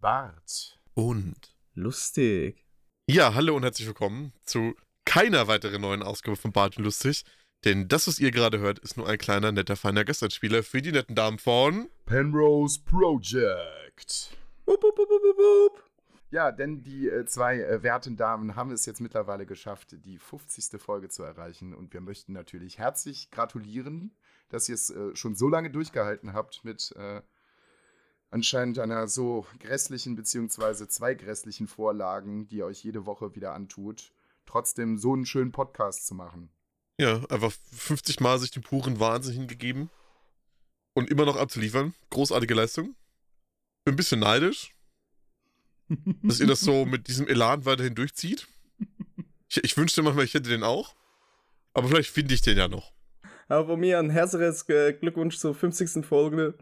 Bart. Und Lustig. ja, hallo und herzlich willkommen zu keiner weiteren neuen Ausgabe von Bart und Lustig. Denn das, was ihr gerade hört, ist nur ein kleiner, netter, feiner Gasteinspieler für die netten Damen von. Penrose Project. Wupp, wupp, wupp, wupp, wupp. Ja, denn die äh, zwei äh, werten Damen haben es jetzt mittlerweile geschafft, die 50. Folge zu erreichen. Und wir möchten natürlich herzlich gratulieren, dass ihr es äh, schon so lange durchgehalten habt mit äh, anscheinend einer so grässlichen, beziehungsweise zwei grässlichen Vorlagen, die ihr euch jede Woche wieder antut, trotzdem so einen schönen Podcast zu machen. Ja, einfach 50 Mal sich dem puren Wahnsinn hingegeben. Und immer noch abzuliefern. Großartige Leistung. Bin ein bisschen neidisch, dass ihr das so mit diesem Elan weiterhin durchzieht. Ich, ich wünschte manchmal, ich hätte den auch. Aber vielleicht finde ich den ja noch. Auch von mir ein herzliches äh, Glückwunsch zur 50. Folge.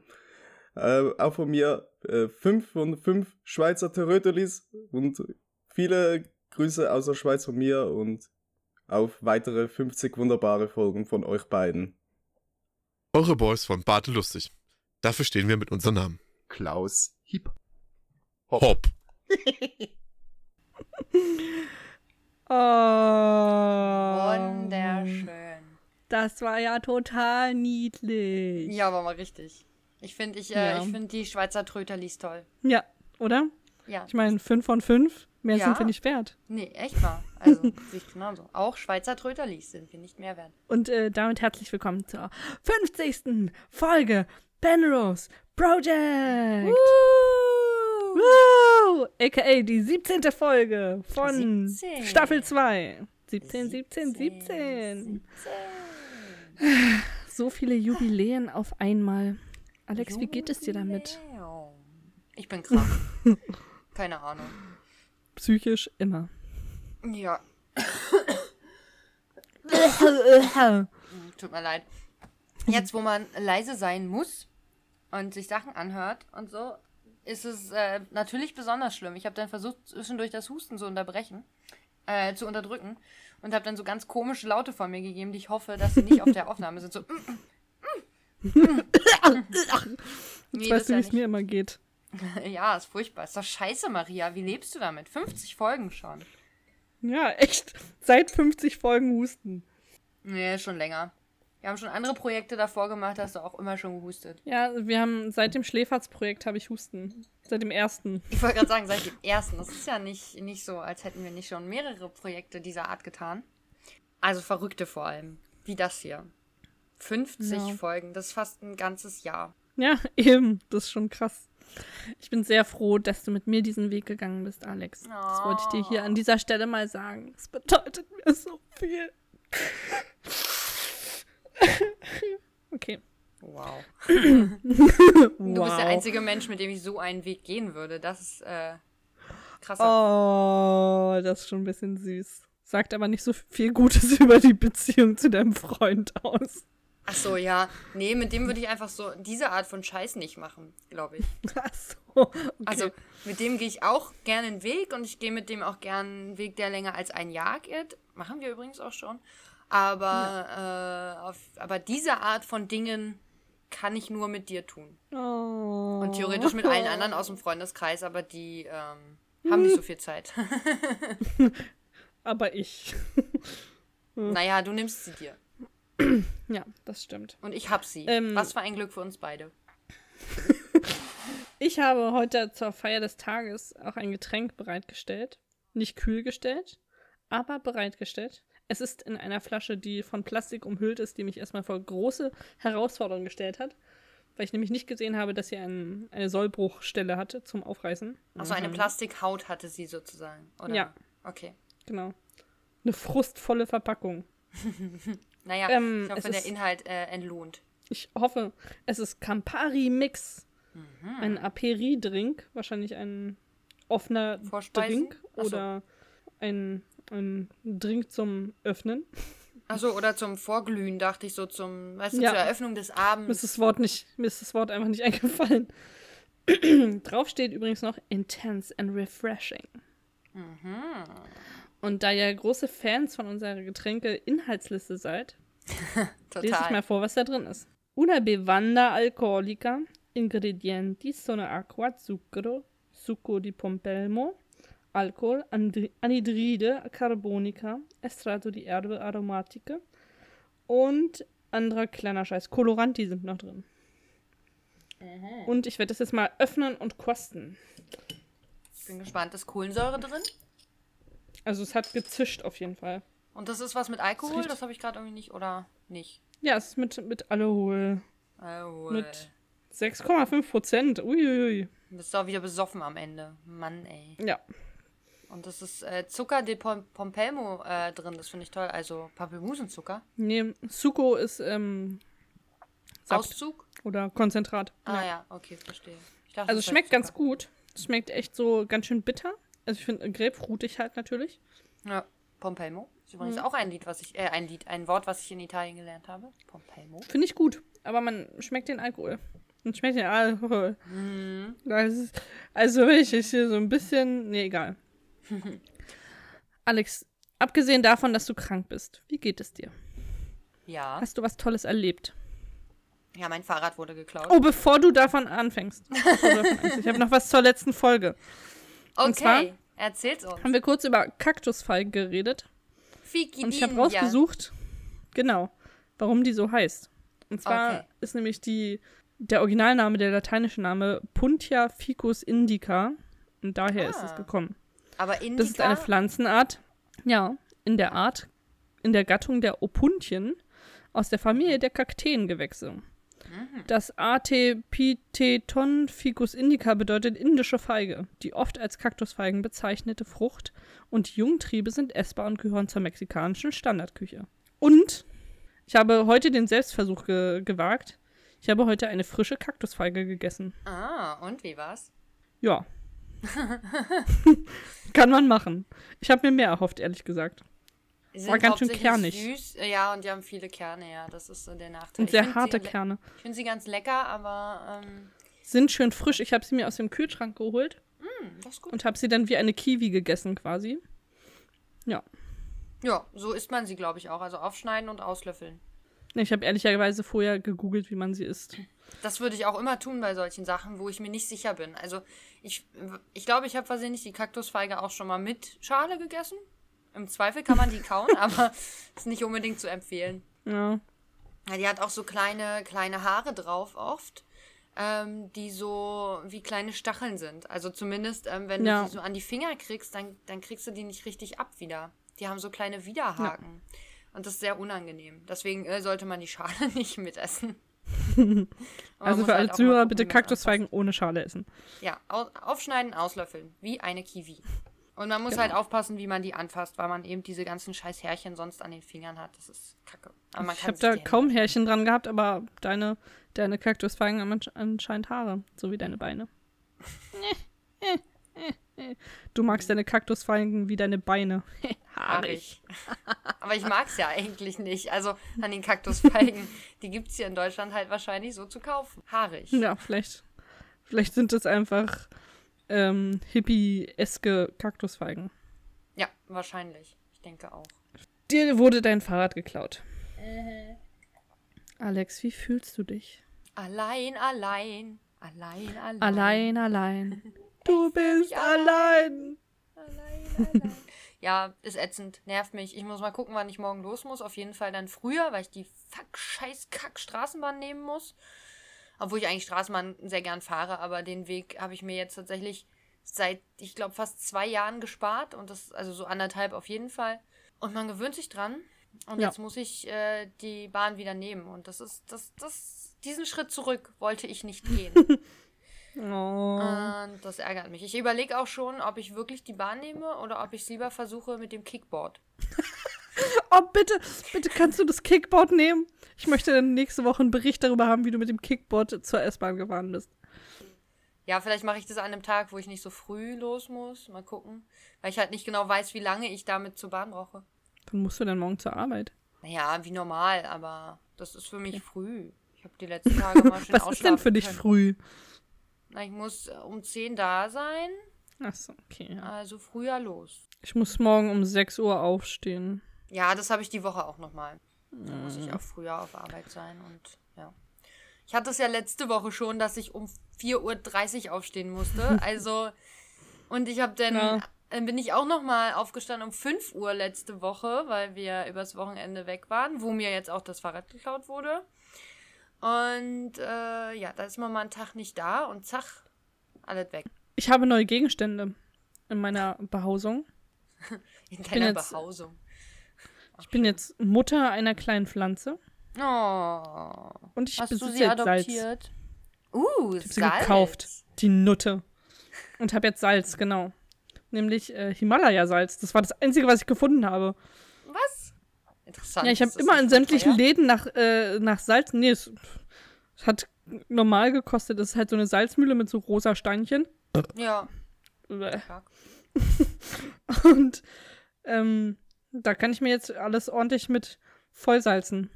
Äh, auch von mir 5 von 5 Schweizer Terötelis und viele Grüße aus der Schweiz von mir und auf weitere 50 wunderbare Folgen von euch beiden. Eure Boys von Barte Lustig. Dafür stehen wir mit unserem Namen. Klaus Hiep. Hopp. Oh. Wunderschön. Das war ja total niedlich. Ja, aber mal richtig. Ich finde ich, äh, Ja. ich find die Schweizer Tröterlis toll. Ja, oder? Ja. Ich meine, 5 von 5. Mehr Ja. sind wir nicht wert. Nee, echt mal. Also, sehe ich genauso. Auch Schweizer Tröterlis sind wir nicht mehr wert. Und äh, damit herzlich willkommen zur 50. Folge Penrose Project. Woo! AKA die 17. Folge von 17. Staffel 2. 17, 17, 17. So viele Jubiläen auf einmal. Alex, wie geht es dir damit? Jubiläum. Ich bin krank. Keine Ahnung. Psychisch immer. Ja, tut mir leid. Jetzt, wo man leise sein muss und sich Sachen anhört und so, ist es äh, natürlich besonders schlimm. Ich habe dann versucht, zwischendurch das Husten zu unterbrechen, äh, zu unterdrücken und habe dann so ganz komische Laute von mir gegeben, die ich hoffe, dass sie nicht auf der Aufnahme sind. So, Jetzt Nee, weißt das du, ja wie es mir immer geht. Ja, ist furchtbar. Ist doch scheiße, Maria. Wie lebst du damit? 50 Folgen schon. Ja, echt. Seit 50 Folgen Husten. Nee, schon länger. Wir haben schon andere Projekte davor gemacht, hast du auch immer schon gehustet. Ja, wir haben seit dem Schläferz-Projekt habe ich Husten. Seit dem ersten. Ich wollte gerade sagen, seit dem ersten. Das ist ja nicht, nicht so, als hätten wir nicht schon mehrere Projekte dieser Art getan. Also verrückte vor allem. Wie das hier. 50 Ja. Folgen, das ist fast ein ganzes Jahr. Ja, eben. Das ist schon krass. Ich bin sehr froh, dass du mit mir diesen Weg gegangen bist, Alex. Das wollte ich dir hier an dieser Stelle mal sagen. Es bedeutet mir so viel. Okay. Wow. wow. Du bist der einzige Mensch, mit dem ich so einen Weg gehen würde. Das ist äh, krasser. Oh, das ist schon ein bisschen süß. Sagt aber nicht so viel Gutes über die Beziehung zu deinem Freund aus. Ach so, ja. Nee, mit dem würde ich einfach so diese Art von Scheiß nicht machen, glaube ich. Ach so. Okay. Also mit dem gehe ich auch gerne einen Weg und ich gehe mit dem auch gerne einen Weg, der länger als ein Jahr geht. Machen wir übrigens auch schon. Aber, äh, auf, aber diese Art von Dingen kann ich nur mit dir tun. oh. Und theoretisch mit allen anderen aus dem Freundeskreis, aber die ähm, haben nicht so viel Zeit. Aber ich. naja, du nimmst sie dir. Ja, das stimmt. Und ich hab sie. Ähm, Was für ein Glück für uns beide. Ich habe heute zur Feier des Tages auch ein Getränk bereitgestellt. Nicht kühl gestellt, aber bereitgestellt. Es ist in einer Flasche, die von Plastik umhüllt ist, die mich erstmal vor große Herausforderungen gestellt hat. Weil ich nämlich nicht gesehen habe, dass sie ein, eine Sollbruchstelle hatte zum Aufreißen. Also eine Plastikhaut hatte sie sozusagen, oder? Ja. Okay. Genau. Eine frustvolle Verpackung. Naja, Ähm, ich hoffe, der ist- Inhalt äh, entlohnt. Ich hoffe, es ist Campari Mix. Mhm. Ein Aperi-Drink. Wahrscheinlich ein offener Vorspeisen? Drink. So. Oder ein, ein Drink zum Öffnen. Achso, oder zum Vorglühen, dachte ich so, zum, weißt du, Ja. zur Eröffnung des Mir Abends. ist das Wort nicht, mir ist das Wort einfach nicht eingefallen. Drauf steht übrigens noch intense and refreshing. Mhm. Und da ihr große Fans von unserer Getränke-Inhaltsliste seid, lese ich mal vor, was da drin ist. Una bevanda alcolica. Ingredienti sono acqua, zucchero, succo di pompelmo, Alkohol, Anhydride carbonica, Estratto di Erbe aromatiche und anderer kleiner Scheiß. Koloranti sind noch drin. Und ich werde das jetzt mal öffnen und kosten. Ich bin gespannt. Ist Kohlensäure drin? Also es hat gezischt auf jeden Fall. Und das ist was mit Alkohol? riecht- Das habe ich gerade irgendwie nicht. Oder nicht? Ja, es ist mit, mit Alkohol. Oh, Mit 6,5 Prozent. Uiuiui. Du bist auch wieder besoffen am Ende. Mann, ey. Ja. Und das ist äh, Zucker de Pom Pompelmo äh, drin. Das finde ich toll. Also Pampelmusenzucker. Nee, Suko ist ähm, Saft Auszug? oder Konzentrat. Ah ja, okay, verstehe. Ich dachte, Also es schmeckt ganz Zucker. gut. Es schmeckt echt so ganz schön bitter. Also ich finde grapefruitig halt natürlich. Ja, Pompelmo. Ist übrigens Mhm. auch ein Lied, was ich, äh, ein Lied, ein Wort, was ich in Italien gelernt habe. Pompelmo. Finde ich gut. Aber man schmeckt den Alkohol. Man schmeckt den Alkohol. Mhm. Ist, also ich jetzt hier so ein bisschen. Nee, egal. Alex, abgesehen davon, dass du krank bist, wie geht es dir? Ja. Hast du was Tolles erlebt? Ja, mein Fahrrad wurde geklaut. Oh, bevor du davon anfängst. Ich habe noch was zur letzten Folge. und zwar- okay, erzähl's uns. Haben wir kurz über Kaktusfeigen geredet. Fiki Und ich habe rausgesucht, genau, warum die so heißt. Und zwar Okay. ist nämlich die, der Originalname, der lateinische Name Puntia ficus indica. Und daher ist es Ah. gekommen. Aber Indica, Das ist eine Pflanzenart, ja, in der Art, in der Gattung der Opuntien aus der Familie der Kakteengewächse. Mhm. Das Artepitheton ficus indica bedeutet indische Feige, die oft als Kaktusfeigen bezeichnete Frucht und die Jungtriebe sind essbar und gehören zur mexikanischen Standardküche. Und ich habe heute den Selbstversuch ge gewagt. Ich habe heute eine frische Kaktusfeige gegessen. Ah, und wie war's? Ja. Kann man machen. Ich habe mir mehr erhofft, ehrlich gesagt. Die War ganz schön kernig. Süß. Äh, Ja, und die haben viele Kerne, ja. Das ist äh, der Nachteil. Und sehr harte sie, Kerne. Ich finde sie ganz lecker, aber ähm, Sind schön frisch. Ich habe sie mir aus dem Kühlschrank geholt hm, das ist gut. und habe sie dann wie eine Kiwi gegessen quasi. Ja, so isst man sie, glaube ich, auch. Also aufschneiden und auslöffeln. Ich habe ehrlicherweise vorher gegoogelt, wie man sie isst. Das würde ich auch immer tun bei solchen Sachen, wo ich mir nicht sicher bin. Also ich ich, glaube, ich habe versehentlich die Kaktusfeige auch schon mal mit Schale gegessen. Im Zweifel kann man die kauen, aber ist nicht unbedingt zu empfehlen. Ja. Ja, die hat auch so kleine, kleine Haare drauf oft, ähm, die so wie kleine Stacheln sind. Also zumindest, ähm, wenn Ja. du sie so an die Finger kriegst, dann, dann kriegst du die nicht richtig ab wieder. Die haben so kleine Widerhaken. Und das ist sehr unangenehm. Deswegen äh, sollte man die Schale nicht mitessen. Also für alle halt Zuhörer bitte Kaktusfeigen ohne Schale essen. Ja, au aufschneiden, auslöffeln. Wie eine Kiwi. Und man muss Genau. halt aufpassen, wie man die anfasst, weil man eben diese ganzen scheiß Härchen sonst an den Fingern hat. Das ist kacke. Ich habe da kaum Härchen dran gehabt, aber deine, deine Kaktusfeigen haben ansch- anscheinend Haare, so wie deine Beine. Du magst deine Kaktusfeigen wie deine Beine. haarig. Aber ich mag es ja eigentlich nicht. Also an den Kaktusfeigen, die gibt es hier in Deutschland halt wahrscheinlich so zu kaufen. Haarig. Ja, vielleicht, vielleicht sind es einfach ähm, hippie-eske Kaktusfeigen. Ja, wahrscheinlich. Ich denke auch. Dir wurde dein Fahrrad geklaut. Alex, wie fühlst du dich? Allein, allein. Allein, allein. Allein, allein. Du bist allein. Allein, allein. Ja, ist ätzend. Nervt mich. Ich muss mal gucken, wann ich morgen los muss. Auf jeden Fall dann früher, weil ich die fuck scheiß kack Straßenbahn nehmen muss. Obwohl ich eigentlich Straßenbahn sehr gern fahre, aber den Weg habe ich mir jetzt tatsächlich seit, ich glaube, fast zwei Jahren gespart. Und das, also so anderthalb auf jeden Fall. Und man gewöhnt sich dran. Und Ja. jetzt muss ich äh, die Bahn wieder nehmen. Und das ist, das, das, diesen Schritt zurück wollte ich nicht gehen. Oh. Und das ärgert mich. Ich überlege auch schon, ob ich wirklich die Bahn nehme oder ob ich es lieber versuche mit dem Kickboard. oh, bitte, bitte kannst du das Kickboard nehmen? Ich möchte dann nächste Woche einen Bericht darüber haben, wie du mit dem Kickboard zur S-Bahn gefahren bist. Ja, vielleicht mache ich das an einem Tag, wo ich nicht so früh los muss. Mal gucken. Weil ich halt nicht genau weiß, wie lange ich damit zur Bahn brauche. Wann musst du denn morgen zur Arbeit? Naja, wie normal, aber das ist für mich früh. Ich habe die letzten Tage mal schön Was ist denn für dich können. früh? Na, ich muss äh, um 10 da sein, Achso, okay. Ja. also früher los. Ich muss morgen um 6 Uhr aufstehen. Ja, das habe ich die Woche auch nochmal. Da muss ich auch früher auf Arbeit sein und ja. Ich hatte es ja letzte Woche schon, dass ich um 4.30 Uhr aufstehen musste. Also, und ich habe dann, Ja. dann bin ich auch nochmal aufgestanden um 5 Uhr letzte Woche, weil wir übers Wochenende weg waren, wo mir jetzt auch das Fahrrad geklaut wurde. Und äh, ja, da ist man mal einen Tag nicht da und zack, alles weg. Ich habe neue Gegenstände in meiner Behausung. In deiner jetzt- Behausung. Ich bin jetzt Mutter einer kleinen Pflanze Oh. und ich Hast du besitze sie jetzt Salz. adoptiert? Uh, Ich habe sie gekauft. Die Nutte. Und habe jetzt Salz, genau. Nämlich äh, Himalaya-Salz. Das war das Einzige, was ich gefunden habe. Interessant. Ja, ich habe immer in sämtlichen teuer? Läden nach, äh, nach Salz. Nee, es, es hat normal gekostet. Es ist halt so eine Salzmühle mit so rosa Steinchen. Ja. Bäh. Und ähm, da kann ich mir jetzt alles ordentlich mit vollsalzen.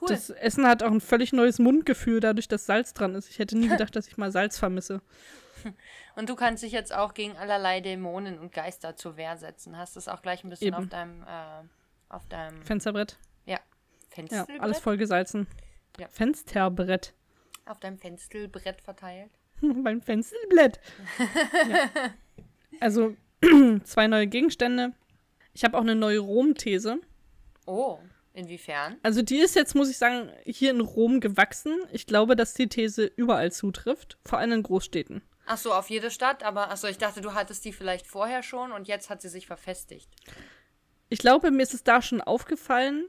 Cool. Das Essen hat auch ein völlig neues Mundgefühl, dadurch, dass Salz dran ist. Ich hätte nie gedacht, dass ich mal Salz vermisse. Und du kannst dich jetzt auch gegen allerlei Dämonen und Geister zur Wehr setzen. Hast es auch gleich ein bisschen Eben. auf deinem, äh, auf deinem Fensterbrett. ja, Ja, Fensterbrett? alles voll gesalzen. Ja. Fensterbrett. Auf deinem Fensterbrett verteilt. Beim Fensterbrett. ja. Also, zwei neue Gegenstände. Ich habe auch eine neue Rom-These. Oh, inwiefern? Also, die ist jetzt, muss ich sagen, hier in Rom gewachsen. Ich glaube, dass die These überall zutrifft, vor allem in Großstädten. Ach so, auf jede Stadt, aber ach so, ich dachte, du hattest die vielleicht vorher schon und jetzt hat sie sich verfestigt. Ich glaube, mir ist es da schon aufgefallen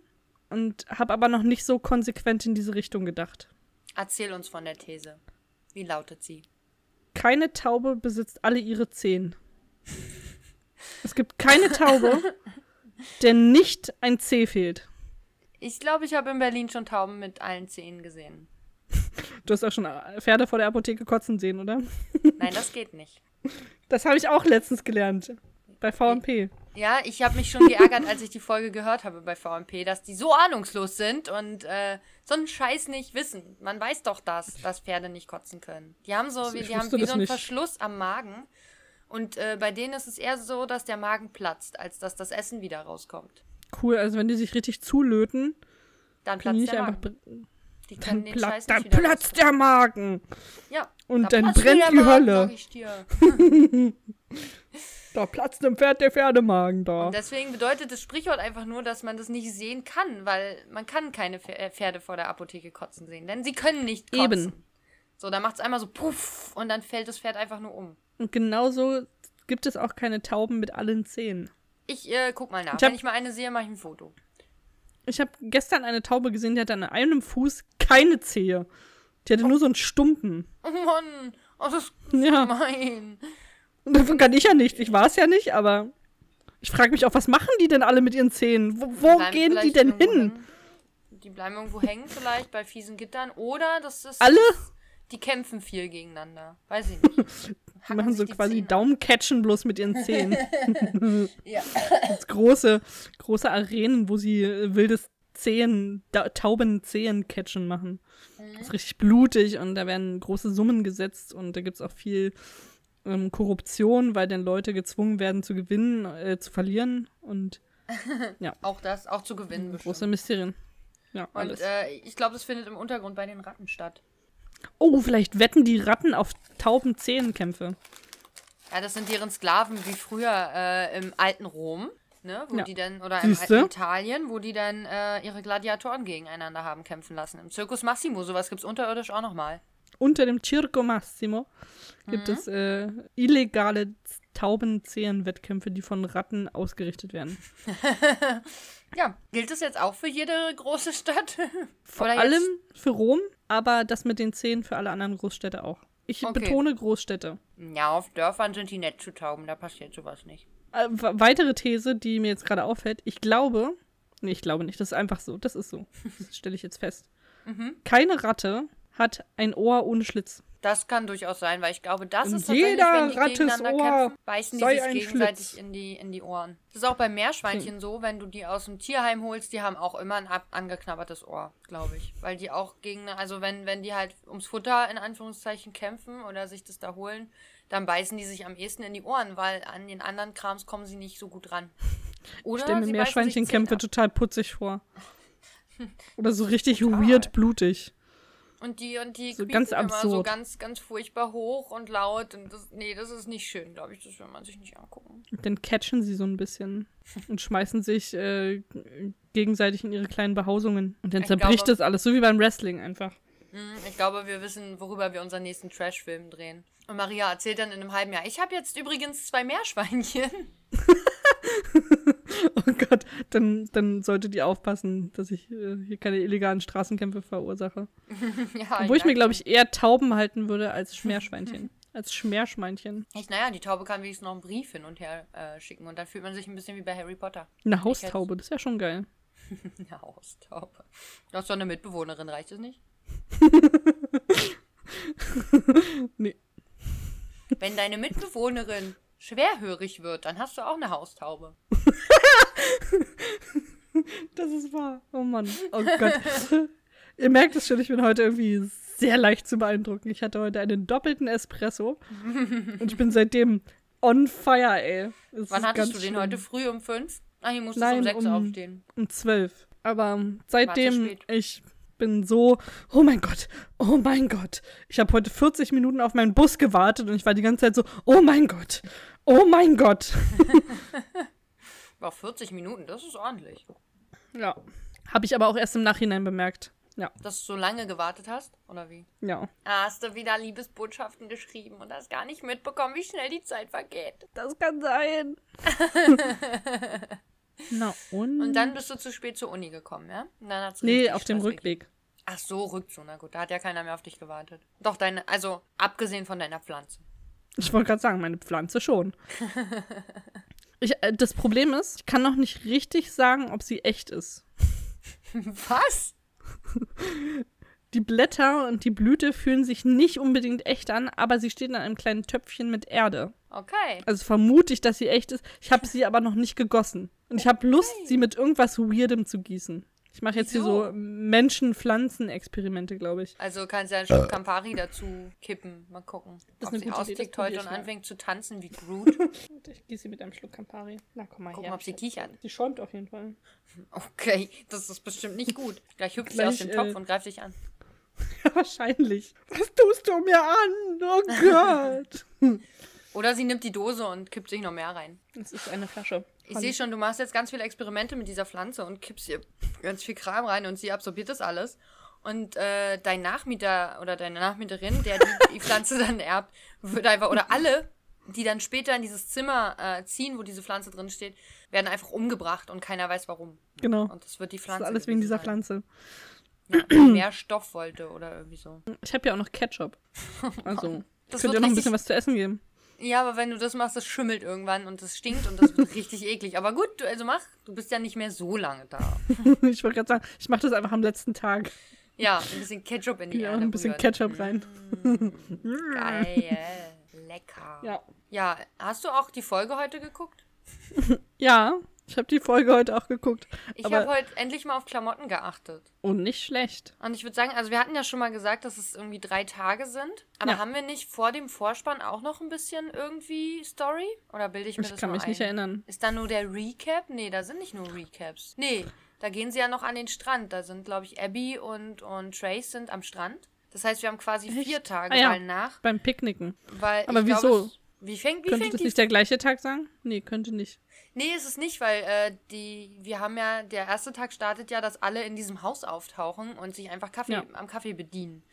und habe aber noch nicht so konsequent in diese Richtung gedacht. Erzähl uns von der These. Wie lautet sie? Keine Taube besitzt alle ihre Zehen. Es gibt keine Taube, der nicht ein Zeh fehlt. Ich glaube, ich habe in Berlin schon Tauben mit allen Zähnen gesehen. Du hast auch schon Pferde vor der Apotheke kotzen sehen, oder? Nein, das geht nicht. Das habe ich auch letztens gelernt. Bei VMP. Ja, ich habe mich schon geärgert, als ich die Folge gehört habe bei VMP, dass die so ahnungslos sind und äh, so einen Scheiß nicht wissen. Man weiß doch das, dass Pferde nicht kotzen können. Die haben so, wie, die haben wie so einen nicht. Verschluss am Magen. Und äh, bei denen ist es eher so, dass der Magen platzt, als dass das Essen wieder rauskommt. Cool, also wenn die sich richtig zulöten, Dann platzt nicht der einfach. Magen. Die Dann, den Scheiß dann platzt der Magen. Ja. Und da dann platzt brennt die Magen, Hölle. dir. Da platzt dem Pferd der Pferdemagen da. Und deswegen bedeutet das Sprichwort einfach nur, dass man das nicht sehen kann, weil man kann keine äh, Pferde vor der Apotheke kotzen sehen, denn sie können nicht kotzen. Eben. So, dann macht es einmal so puff und dann fällt das Pferd einfach nur um. Und genauso gibt es auch keine Tauben mit allen Zähnen. Ich äh, guck mal nach. Ich hab- Wenn ich mal eine sehe, mache ich ein Foto. Ich habe gestern eine Taube gesehen, die hatte an einem Fuß keine Zehe. Die hatte nur so einen Stumpen. Oh Mann, oh, das ist Ja, gemein. Und davon kann ich ja nicht. Ich war es ja nicht, aber ich frage mich auch, was machen die denn alle mit ihren Zähnen? Wo, wo Bleiben gehen die denn hin? hängen. Die bleiben irgendwo hängen, vielleicht bei fiesen Gittern. Oder das ist. Alle? Die kämpfen viel gegeneinander. Weiß ich nicht. Die machen so die quasi. Daumencatchen bloß mit ihren Zähnen. Ja. Große, große Arenen, wo sie äh, wildes Zehen, da, Taubenzehen-Catchen machen. Mhm. Das ist richtig blutig und da werden große Summen gesetzt und da gibt es auch viel ähm, Korruption, weil dann Leute gezwungen werden zu gewinnen, äh, zu verlieren und Auch das, auch zu gewinnen bestimmt. große Mysterien. Ja, Und alles. äh, ich glaube, das findet im Untergrund bei den Ratten statt. oh, vielleicht wetten die Ratten auf Taubenzehenkämpfe. Ja, das sind deren Sklaven wie früher äh, im alten Rom, ne? Wo Ja. die dann, oder im Siehste? alten Italien, wo die dann äh, ihre Gladiatoren gegeneinander haben kämpfen lassen. Im Circus Massimo, sowas gibt's unterirdisch auch nochmal. Unter dem Circo Massimo Mhm. gibt es äh, illegale Taubenzehenwettkämpfe, die von Ratten ausgerichtet werden. Ja, gilt das jetzt auch für jede große Stadt? Vor allem für Rom, aber das mit den Zehen für alle anderen Großstädte auch. Ich Okay. betone Großstädte. Ja, auf Dörfern sind die nett zu tauben, da passiert sowas nicht. Äh, weitere These, die mir jetzt gerade auffällt, ich glaube, nee, ich glaube nicht, das ist einfach so, das ist so. Das stelle ich jetzt fest. Mhm. Keine Ratte hat ein Ohr ohne Schlitz. Das kann durchaus sein, weil ich glaube, das Und ist tatsächlich, wenn die Rattes gegeneinander Ohr kämpfen, beißen die sich gegenseitig Schlitz. in die, in die Ohren. Das ist auch bei Meerschweinchen so, wenn du die aus dem Tierheim holst, die haben auch immer ein ab angeknabbertes Ohr, glaube ich. Weil die auch gegen, also wenn, wenn die halt ums Futter in Anführungszeichen kämpfen oder sich das da holen, dann beißen die sich am ehesten in die Ohren, weil an den anderen Krams kommen sie nicht so gut ran. Oder Ich stelle mir Meerschweinchenkämpfe total putzig vor. Oder so richtig Total. weird blutig. Und die, und die So ganz immer so ganz, ganz furchtbar hoch und laut. Und das, nee, das ist nicht schön, glaube ich. Das will man sich nicht angucken. Dann catchen sie so ein bisschen und schmeißen sich äh, gegenseitig in ihre kleinen Behausungen. Und dann Ich zerbricht glaube- das alles, so wie beim Wrestling einfach. Hm, Ich glaube, wir wissen, worüber wir unseren nächsten Trash-Film drehen. Und Maria erzählt dann in einem halben Jahr, ich habe jetzt übrigens zwei Meerschweinchen. Oh Gott, dann, dann solltet ihr aufpassen, dass ich äh, hier keine illegalen Straßenkämpfe verursache. ja, Obwohl ich mir, glaube ich, eher Tauben halten würde als Schmeerschweinchen. als Schmeerschweinchen. Ich, naja, die Taube kann wenigstens noch einen Brief hin und her äh, schicken. Und dann fühlt man sich ein bisschen wie bei Harry Potter. Eine Haustaube, das wäre schon geil. Eine Haustaube. Du hast doch eine Mitbewohnerin, reicht das nicht? Nee. Wenn deine Mitbewohnerin schwerhörig wird, dann hast du auch eine Haustaube. Das ist wahr. Oh Mann. Oh Gott. Ihr merkt es schon, ich bin heute irgendwie sehr leicht zu beeindrucken. Ich hatte heute einen doppelten Espresso und ich bin seitdem on fire, ey. Es Wann hattest du den schlimm. heute früh um fünf? Ah, hier musstest du Nein, um sechs um- aufstehen. Um zwölf. Aber seitdem, ich bin so, oh mein Gott, oh mein Gott. Ich habe heute 40 Minuten auf meinen Bus gewartet und ich war die ganze Zeit so, oh mein Gott, oh mein Gott. War 40 Minuten, das ist ordentlich. Ja. Habe ich aber auch erst im Nachhinein bemerkt. Ja, Dass du so lange gewartet hast? Oder wie? ja. Hast du wieder Liebesbotschaften geschrieben und hast gar nicht mitbekommen, wie schnell die Zeit vergeht. Das kann sein. Na und? Und dann bist du zu spät zur Uni gekommen, ja? Und dann hat's Nee, auf dem Stress gegeben. Rückweg. Ach so, Rückzug. Na gut, da hat ja keiner mehr auf dich gewartet. Doch, deine, also abgesehen von deiner Pflanze. Ich wollte gerade sagen, meine Pflanze schon. Ich, äh, das Problem ist, ich kann noch nicht richtig sagen, ob sie echt ist. Was? Die Blätter und die Blüte fühlen sich nicht unbedingt echt an, aber sie steht in einem kleinen Töpfchen mit Erde. Okay. Also vermute ich, dass sie echt ist. Ich habe sie aber noch nicht gegossen. Und ich habe Lust, sie mit irgendwas Weirdem zu gießen. Ich mache jetzt hier Wieso? so Menschen-Pflanzen-Experimente, glaube ich. Also kannst du einen Schluck Campari dazu kippen. Mal gucken. Das ist ob eine sie austickt heute ich und mal. anfängt zu tanzen wie Groot. Ich gieße sie mit einem Schluck Campari. Na, komm mal Gucken, her. ob sie kichert. Sie schäumt auf jeden Fall. Okay, das ist bestimmt nicht gut. Gleich hüpft sie aus dem Topf äh, und greift dich an. Ja, wahrscheinlich. Was tust du mir an? Oh Gott. Oder sie nimmt die Dose und kippt sich noch mehr rein. Das ist eine Flasche. Ich sehe schon, du machst jetzt ganz viele Experimente mit dieser Pflanze und kippst ihr ganz viel Kram rein und sie absorbiert das alles. Und äh, dein Nachmieter oder deine Nachmieterin, der die, die Pflanze dann erbt, wird einfach, oder alle, die dann später in dieses Zimmer äh, ziehen, wo diese Pflanze drin steht, werden einfach umgebracht und keiner weiß warum. Genau. Und das wird die Das Pflanze. ist alles wegen dieser sein. Pflanze. Ja, mehr Stoff wollte oder irgendwie so. Ich habe ja auch noch Ketchup. Also, Das könnt ihr noch ein bisschen was zu essen geben. Ja, aber wenn du das machst, das schimmelt irgendwann und das stinkt und das wird richtig eklig. Aber gut, du, also mach, du bist ja nicht mehr so lange da. ich wollte gerade sagen, ich mache das einfach am letzten Tag. Ja, ein bisschen Ketchup in die Ja, Erde ein bisschen rühren. Ketchup rein. Geil. Lecker. Ja. Ja, hast du auch die Folge heute geguckt? Ja, ich habe die Folge heute auch geguckt. Ich habe heute endlich mal auf Klamotten geachtet. Und nicht schlecht. Und ich würde sagen, also wir hatten ja schon mal gesagt, dass es irgendwie drei Tage sind. Aber Ja. haben wir nicht vor dem Vorspann auch noch ein bisschen irgendwie Story? Oder bilde ich mir Ich das kann nur mich ein? nicht erinnern. Ist da nur der Recap? Nee, da sind nicht nur Recaps. Nee, da gehen sie ja noch an den Strand. Da sind, glaube ich, Abby und, und Trace sind am Strand. Das heißt, wir haben quasi Echt? vier Tage, Ah ja. nach. Beim Picknicken. Weil Aber ich wieso? Glaube, es, wie fängt, wie Könnte fängt das nicht der gleiche Tag sein? Nee, könnte nicht. Nee, ist es nicht, weil äh, die, wir haben ja, der erste Tag startet ja, dass alle in diesem Haus auftauchen und sich einfach Kaffee, Ja. am Kaffee bedienen.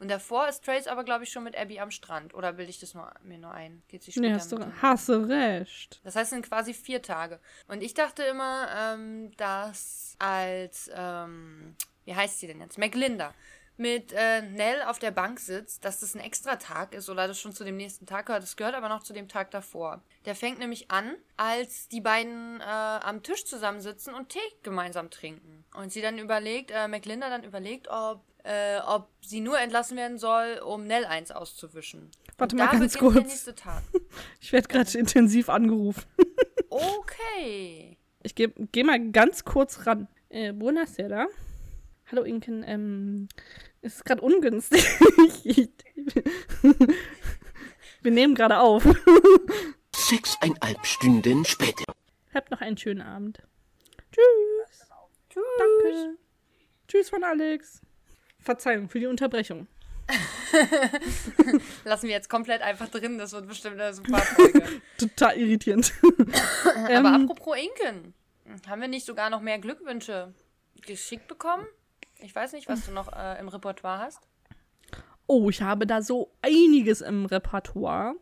Und davor ist Trace aber, glaube ich, schon mit Abby am Strand. Oder bilde ich das nur, mir nur ein? Geht sie später Nee, hast du, hast du recht. Das heißt, es sind quasi vier Tage. Und ich dachte immer, ähm, dass als, ähm, wie heißt sie denn jetzt? McLinda mit äh, Nell auf der Bank sitzt, dass das ein extra Tag ist oder das schon zu dem nächsten Tag gehört. Das gehört aber noch zu dem Tag davor. Der fängt nämlich an, als die beiden äh, am Tisch zusammensitzen und Tee gemeinsam trinken. Und sie dann überlegt, äh, McLinda dann überlegt, ob, äh, ob sie nur entlassen werden soll, um Nell eins auszuwischen. Warte und mal da ganz kurz. nächste Tag. Ich werde gerade intensiv angerufen. Okay. Ich gehe geh mal ganz kurz ran. Äh, Buonasera. Hallo Inken, ähm, es ist gerade ungünstig. Wir nehmen gerade auf. Sechseinhalb Stunden später. Habt noch einen schönen Abend. Tschüss. Tschüss. Danke. Tschüss von Alex. Verzeihung für die Unterbrechung. Lassen wir jetzt komplett einfach drin, das wird bestimmt eine super Folge. Total irritierend. Aber Ähm, apropos Inken, haben wir nicht sogar noch mehr Glückwünsche geschickt bekommen? Ich weiß nicht, was du noch äh, im Repertoire hast. oh, ich habe da so einiges im Repertoire.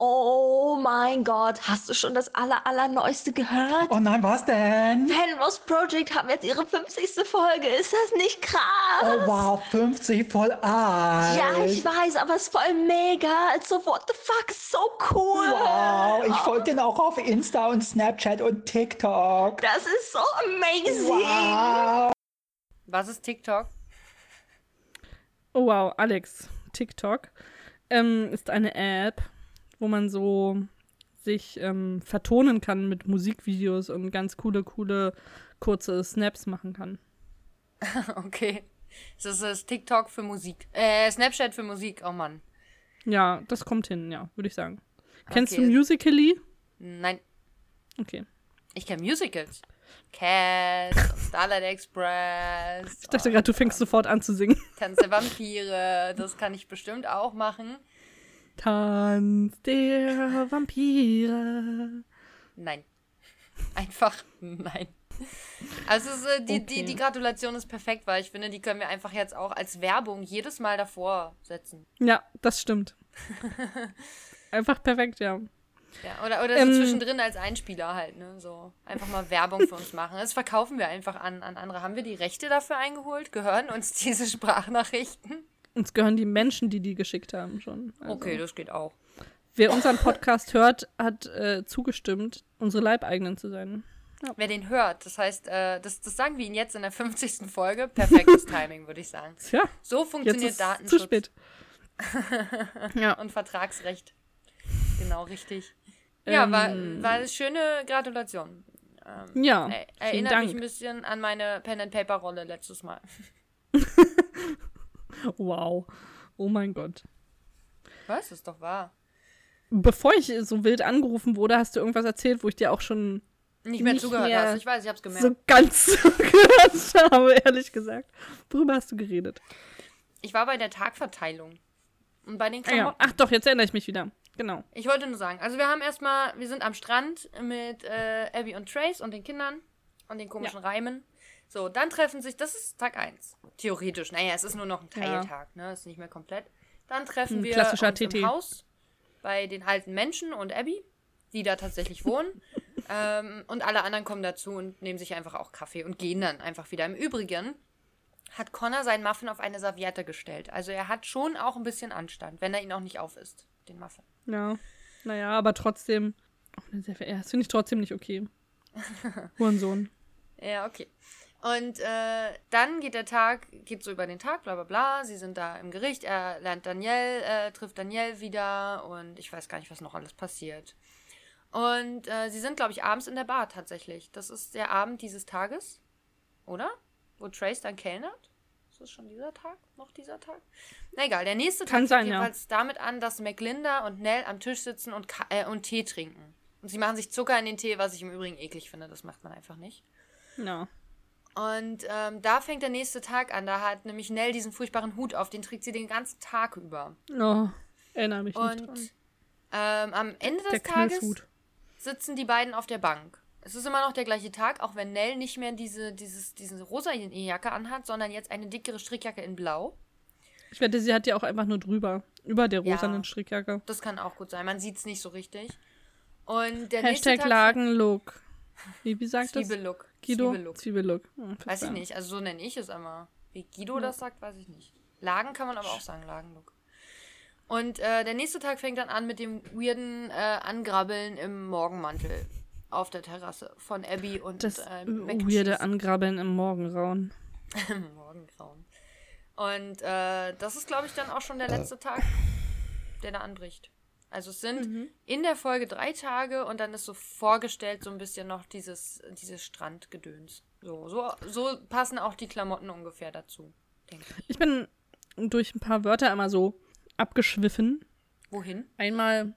Oh mein Gott, hast du schon das aller, allerneueste gehört? Oh nein, was denn? Penrose Project haben jetzt ihre 50. Folge. Ist das nicht krass? Oh wow, 50 voll alt. Ja, ich weiß, aber es ist voll mega. Also, what the fuck, so cool. Wow, ich folge den auch auf Insta und Snapchat und TikTok. Das ist so amazing. Wow. Was ist TikTok? Oh wow, Alex, TikTok ähm, ist eine App, wo man so sich ähm, vertonen kann mit Musikvideos und ganz coole, coole, kurze Snaps machen kann. Okay. Das ist TikTok für Musik. Äh, Snapchat für Musik. Oh Mann. Ja, das kommt hin, ja, würde ich sagen. Kennst Okay. du Musical.ly? Nein, Okay. ich kenne Musicals. Und Starlight Express. Ich dachte gerade, du fängst sofort an zu singen. Tanz der Vampire. Das kann ich bestimmt auch machen. Tanz der Vampire. Nein. Einfach nein. Also es ist, äh, die, die, Okay. die Gratulation ist perfekt, weil ich finde, die können wir einfach jetzt auch als Werbung jedes Mal davor setzen. Ja, das stimmt. Einfach perfekt, ja. Ja, oder oder so Ähm. zwischendrin als Einspieler halt, ne? So einfach mal Werbung für uns machen. Das verkaufen wir einfach an, an andere. Haben wir die Rechte dafür eingeholt? Gehören uns diese Sprachnachrichten? Uns gehören die Menschen, die die geschickt haben, schon. Also, Okay, das geht auch. Wer unseren Podcast hört, hat äh, zugestimmt, unsere Leibeigenen zu sein. Wer den hört, das heißt, äh, das, das sagen wir Ihnen jetzt in der 50. Folge. Perfektes Timing, würde ich sagen. Tja, So jetzt funktioniert ist Datenschutz zu spät. ja, und Vertragsrecht. Genau, richtig. Ja, war, Ähm. war eine schöne Gratulation. Ähm, ja. er, erinnert mich ein Dank. bisschen an meine Pen-and-Paper-Rolle letztes Mal. Wow. Oh mein Gott. Was? Ist doch wahr. Bevor ich so wild angerufen wurde, hast du irgendwas erzählt, wo ich dir auch schon Nicht mehr Nicht zugehört mehr hast. Ich weiß, ich hab's gemerkt. so ganz gehört habe, ehrlich gesagt. Worüber hast du geredet? Ich war bei der Tagverteilung. Und bei den Ah, ja. Klamotten. Ach doch, jetzt erinnere ich mich wieder. Genau. Ich wollte nur sagen, also wir haben erstmal, wir sind am Strand mit äh, Abby und Trace und den Kindern und den komischen Reimen. So, dann treffen sich, das ist Tag 1. Theoretisch, naja, es ist nur noch ein Ja. Teiltag, ne? Ist nicht mehr komplett. Dann treffen Ein wir klassischer uns TT. im Haus bei den alten Menschen und Abby, die da tatsächlich wohnen. ähm, und alle anderen kommen dazu und nehmen sich einfach auch Kaffee und gehen dann einfach wieder. Im Übrigen hat Connor seinen Muffin auf eine Serviette gestellt. Also er hat schon auch ein bisschen Anstand, wenn er ihn auch nicht aufisst, den Muffin. Ja. Naja, aber trotzdem. Ver- ja, das finde ich trotzdem nicht okay. Hurensohn. Ja, okay. Und äh, dann geht der Tag, geht so über den Tag, bla bla bla. Sie sind da im Gericht, er lernt Danielle, äh, trifft Danielle wieder und ich weiß gar nicht, was noch alles passiert. Und äh, sie sind, glaube ich, abends in der Bar tatsächlich. Das ist der Abend dieses Tages, oder? Wo Trace dann kellnert? Ist das schon dieser Tag? Noch dieser Tag? Na egal, der nächste Kann Tag sein, fängt ja. jedenfalls damit an, dass McLinda und Nell am Tisch sitzen und, äh, und Tee trinken. Und sie machen sich Zucker in den Tee, was ich im Übrigen eklig finde. Das macht man einfach nicht. Ja. Und ähm, da fängt der nächste Tag an. Da hat nämlich Nell diesen furchtbaren Hut auf. Den trägt sie den ganzen Tag über. Oh, erinnere mich nicht Und dran. ähm, am Ende des Tages sitzen die beiden auf der Bank. Es ist immer noch der gleiche Tag, auch wenn Nell nicht mehr diese, dieses, diese rosa Jacke anhat, sondern jetzt eine dickere Strickjacke in Blau. Ich wette, sie hat ja auch einfach nur drüber. Über der Ja. rosanen Strickjacke. Das kann auch gut sein. Man sieht es nicht so richtig. Und der nächste Hashtag Tag Lagenlook. Wie, wie sagt das? Zwiebellook. Guido? Zwiebellook. Zwiebellook. Hm, Weiß ich nicht. Also so nenne ich es immer. Wie Guido das sagt, weiß ich nicht. Lagen kann man aber auch sagen, Lagenlook. Und äh, der nächste Tag fängt dann an mit dem weirden äh, Angrabbeln im Morgenmantel auf der Terrasse von Abby und Das äh, weirde Angrabbeln im Morgenrauen. im Morgengrauen. Und äh, das ist, glaube ich, dann auch schon der letzte Tag, der da anbricht. Also es sind Mhm. in der Folge drei Tage und dann ist so vorgestellt so ein bisschen noch dieses, dieses Strandgedöns. So, so, so passen auch die Klamotten ungefähr dazu, denke ich. Ich bin durch ein paar Wörter einmal so abgeschwiffen. Wohin? Einmal,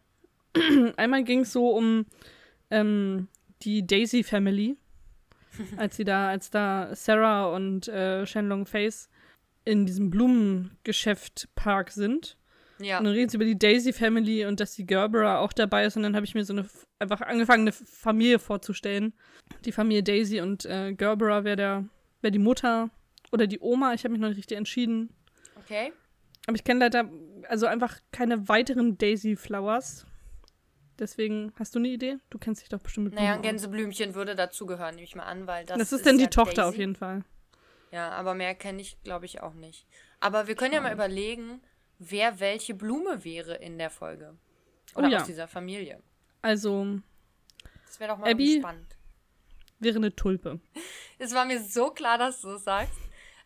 einmal ging es so um ähm, die Daisy Family. als sie da, als da Sarah und äh, Shenlong Face in diesem Blumengeschäft-Park sind. Ja. Und dann reden sie über die Daisy Family und dass die Gerbera auch dabei ist. Und dann habe ich mir so eine einfach angefangen, eine Familie vorzustellen. Die Familie Daisy und äh, Gerbera wäre der, wäre die Mutter oder die Oma. Ich habe mich noch nicht richtig entschieden. Okay. Aber ich kenne leider also einfach keine weiteren Daisy Flowers. Deswegen, hast du eine Idee? Du kennst dich doch bestimmt mit Naja, ein. Gänseblümchen würde dazugehören, nehme ich mal an, weil das. Das, ist dann die ja Tochter Daisy. auf jeden Fall. Ja, aber mehr kenne ich, glaube ich, auch nicht. Aber wir können ja mal überlegen, wer welche Blume wäre in der Folge. Oder Oh ja. aus dieser Familie. Also, Das wäre doch mal Abby? spannend. wäre eine Tulpe. Es war mir so klar, dass du es sagst.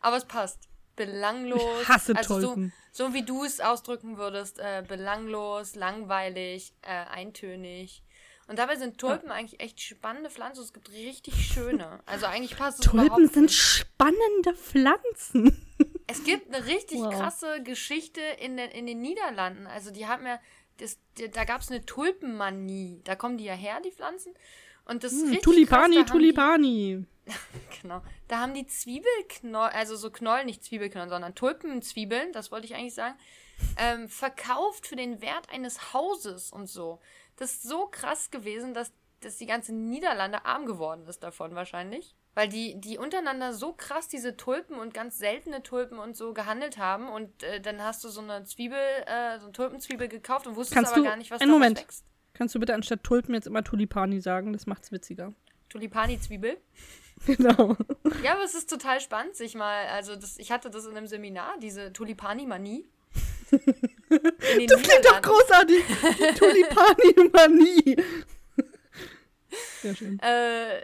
Aber es passt. Belanglos. Ich hasse also Tulpen. So, so wie du es ausdrücken würdest. Äh, belanglos, langweilig, äh, eintönig. Und dabei sind Tulpen eigentlich echt spannende Pflanzen. Es gibt richtig schöne. Also eigentlich passt es Tulpen sind nicht. spannende Pflanzen. Es gibt eine richtig Wow. krasse Geschichte in den, in den Niederlanden. Also die haben ja, das, da gab es eine Tulpenmanie. Da kommen die ja her, die Pflanzen. Und das ist Hm, Tulipani, krass. Da haben die- Tulipani. Genau. Da haben die Zwiebelknollen, also so Knollen, nicht Zwiebelknollen, sondern Tulpenzwiebeln, das wollte ich eigentlich sagen, ähm, verkauft für den Wert eines Hauses und so. Das ist so krass gewesen, dass, dass die ganze Niederlande arm geworden ist davon wahrscheinlich. Weil die, die untereinander so krass diese Tulpen und ganz seltene Tulpen und so gehandelt haben und äh, dann hast du so eine Zwiebel, äh, so eine Tulpenzwiebel gekauft und wusstest Kannst aber gar nicht, was Moment. wächst. Kannst du bitte anstatt Tulpen jetzt immer Tulipani sagen? Das macht's witziger. Tulipani-Zwiebel. Genau. Ja, aber es ist total spannend, sich mal, also das, ich hatte das in einem Seminar, diese Tulipani-Manie. Das klingt doch großartig. Die Tulipani-Manie. Sehr schön. Äh,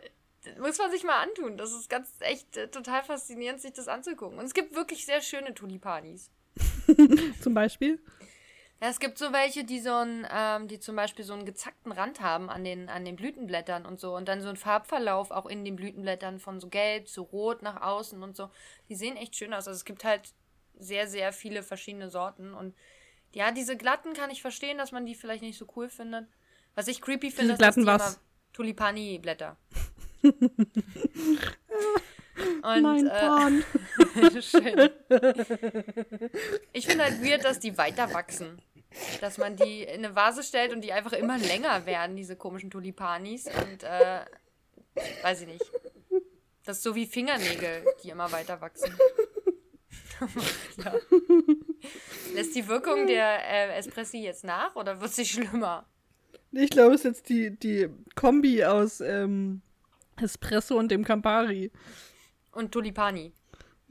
muss man sich mal antun. Das ist ganz echt äh, total faszinierend, sich das anzugucken. Und es gibt wirklich sehr schöne Tulipanis. Zum Beispiel. Ja, es gibt so welche, die so einen, ähm, die zum Beispiel so einen gezackten Rand haben an den, an den Blütenblättern und so. Und dann so einen Farbverlauf auch in den Blütenblättern von so gelb zu rot nach außen und so. Die sehen echt schön aus. Also es gibt halt sehr, sehr viele verschiedene Sorten. Und ja, diese glatten kann ich verstehen, dass man die vielleicht nicht so cool findet. Was ich creepy finde, ist, dass glatten die was? Tulipani-Blätter. Und, Mein äh, Pan. Schön. Ich finde halt weird, dass die weiter wachsen. Dass man die in eine Vase stellt und die einfach immer länger werden, diese komischen Tulipanis. Und, äh, weiß ich nicht. Das ist so wie Fingernägel, die immer weiter wachsen. ja. Lässt die Wirkung der äh, Espressi jetzt nach oder wird sie schlimmer? Ich glaube, es ist jetzt die, die Kombi aus ähm, Espresso und dem Campari. Und Tulipani.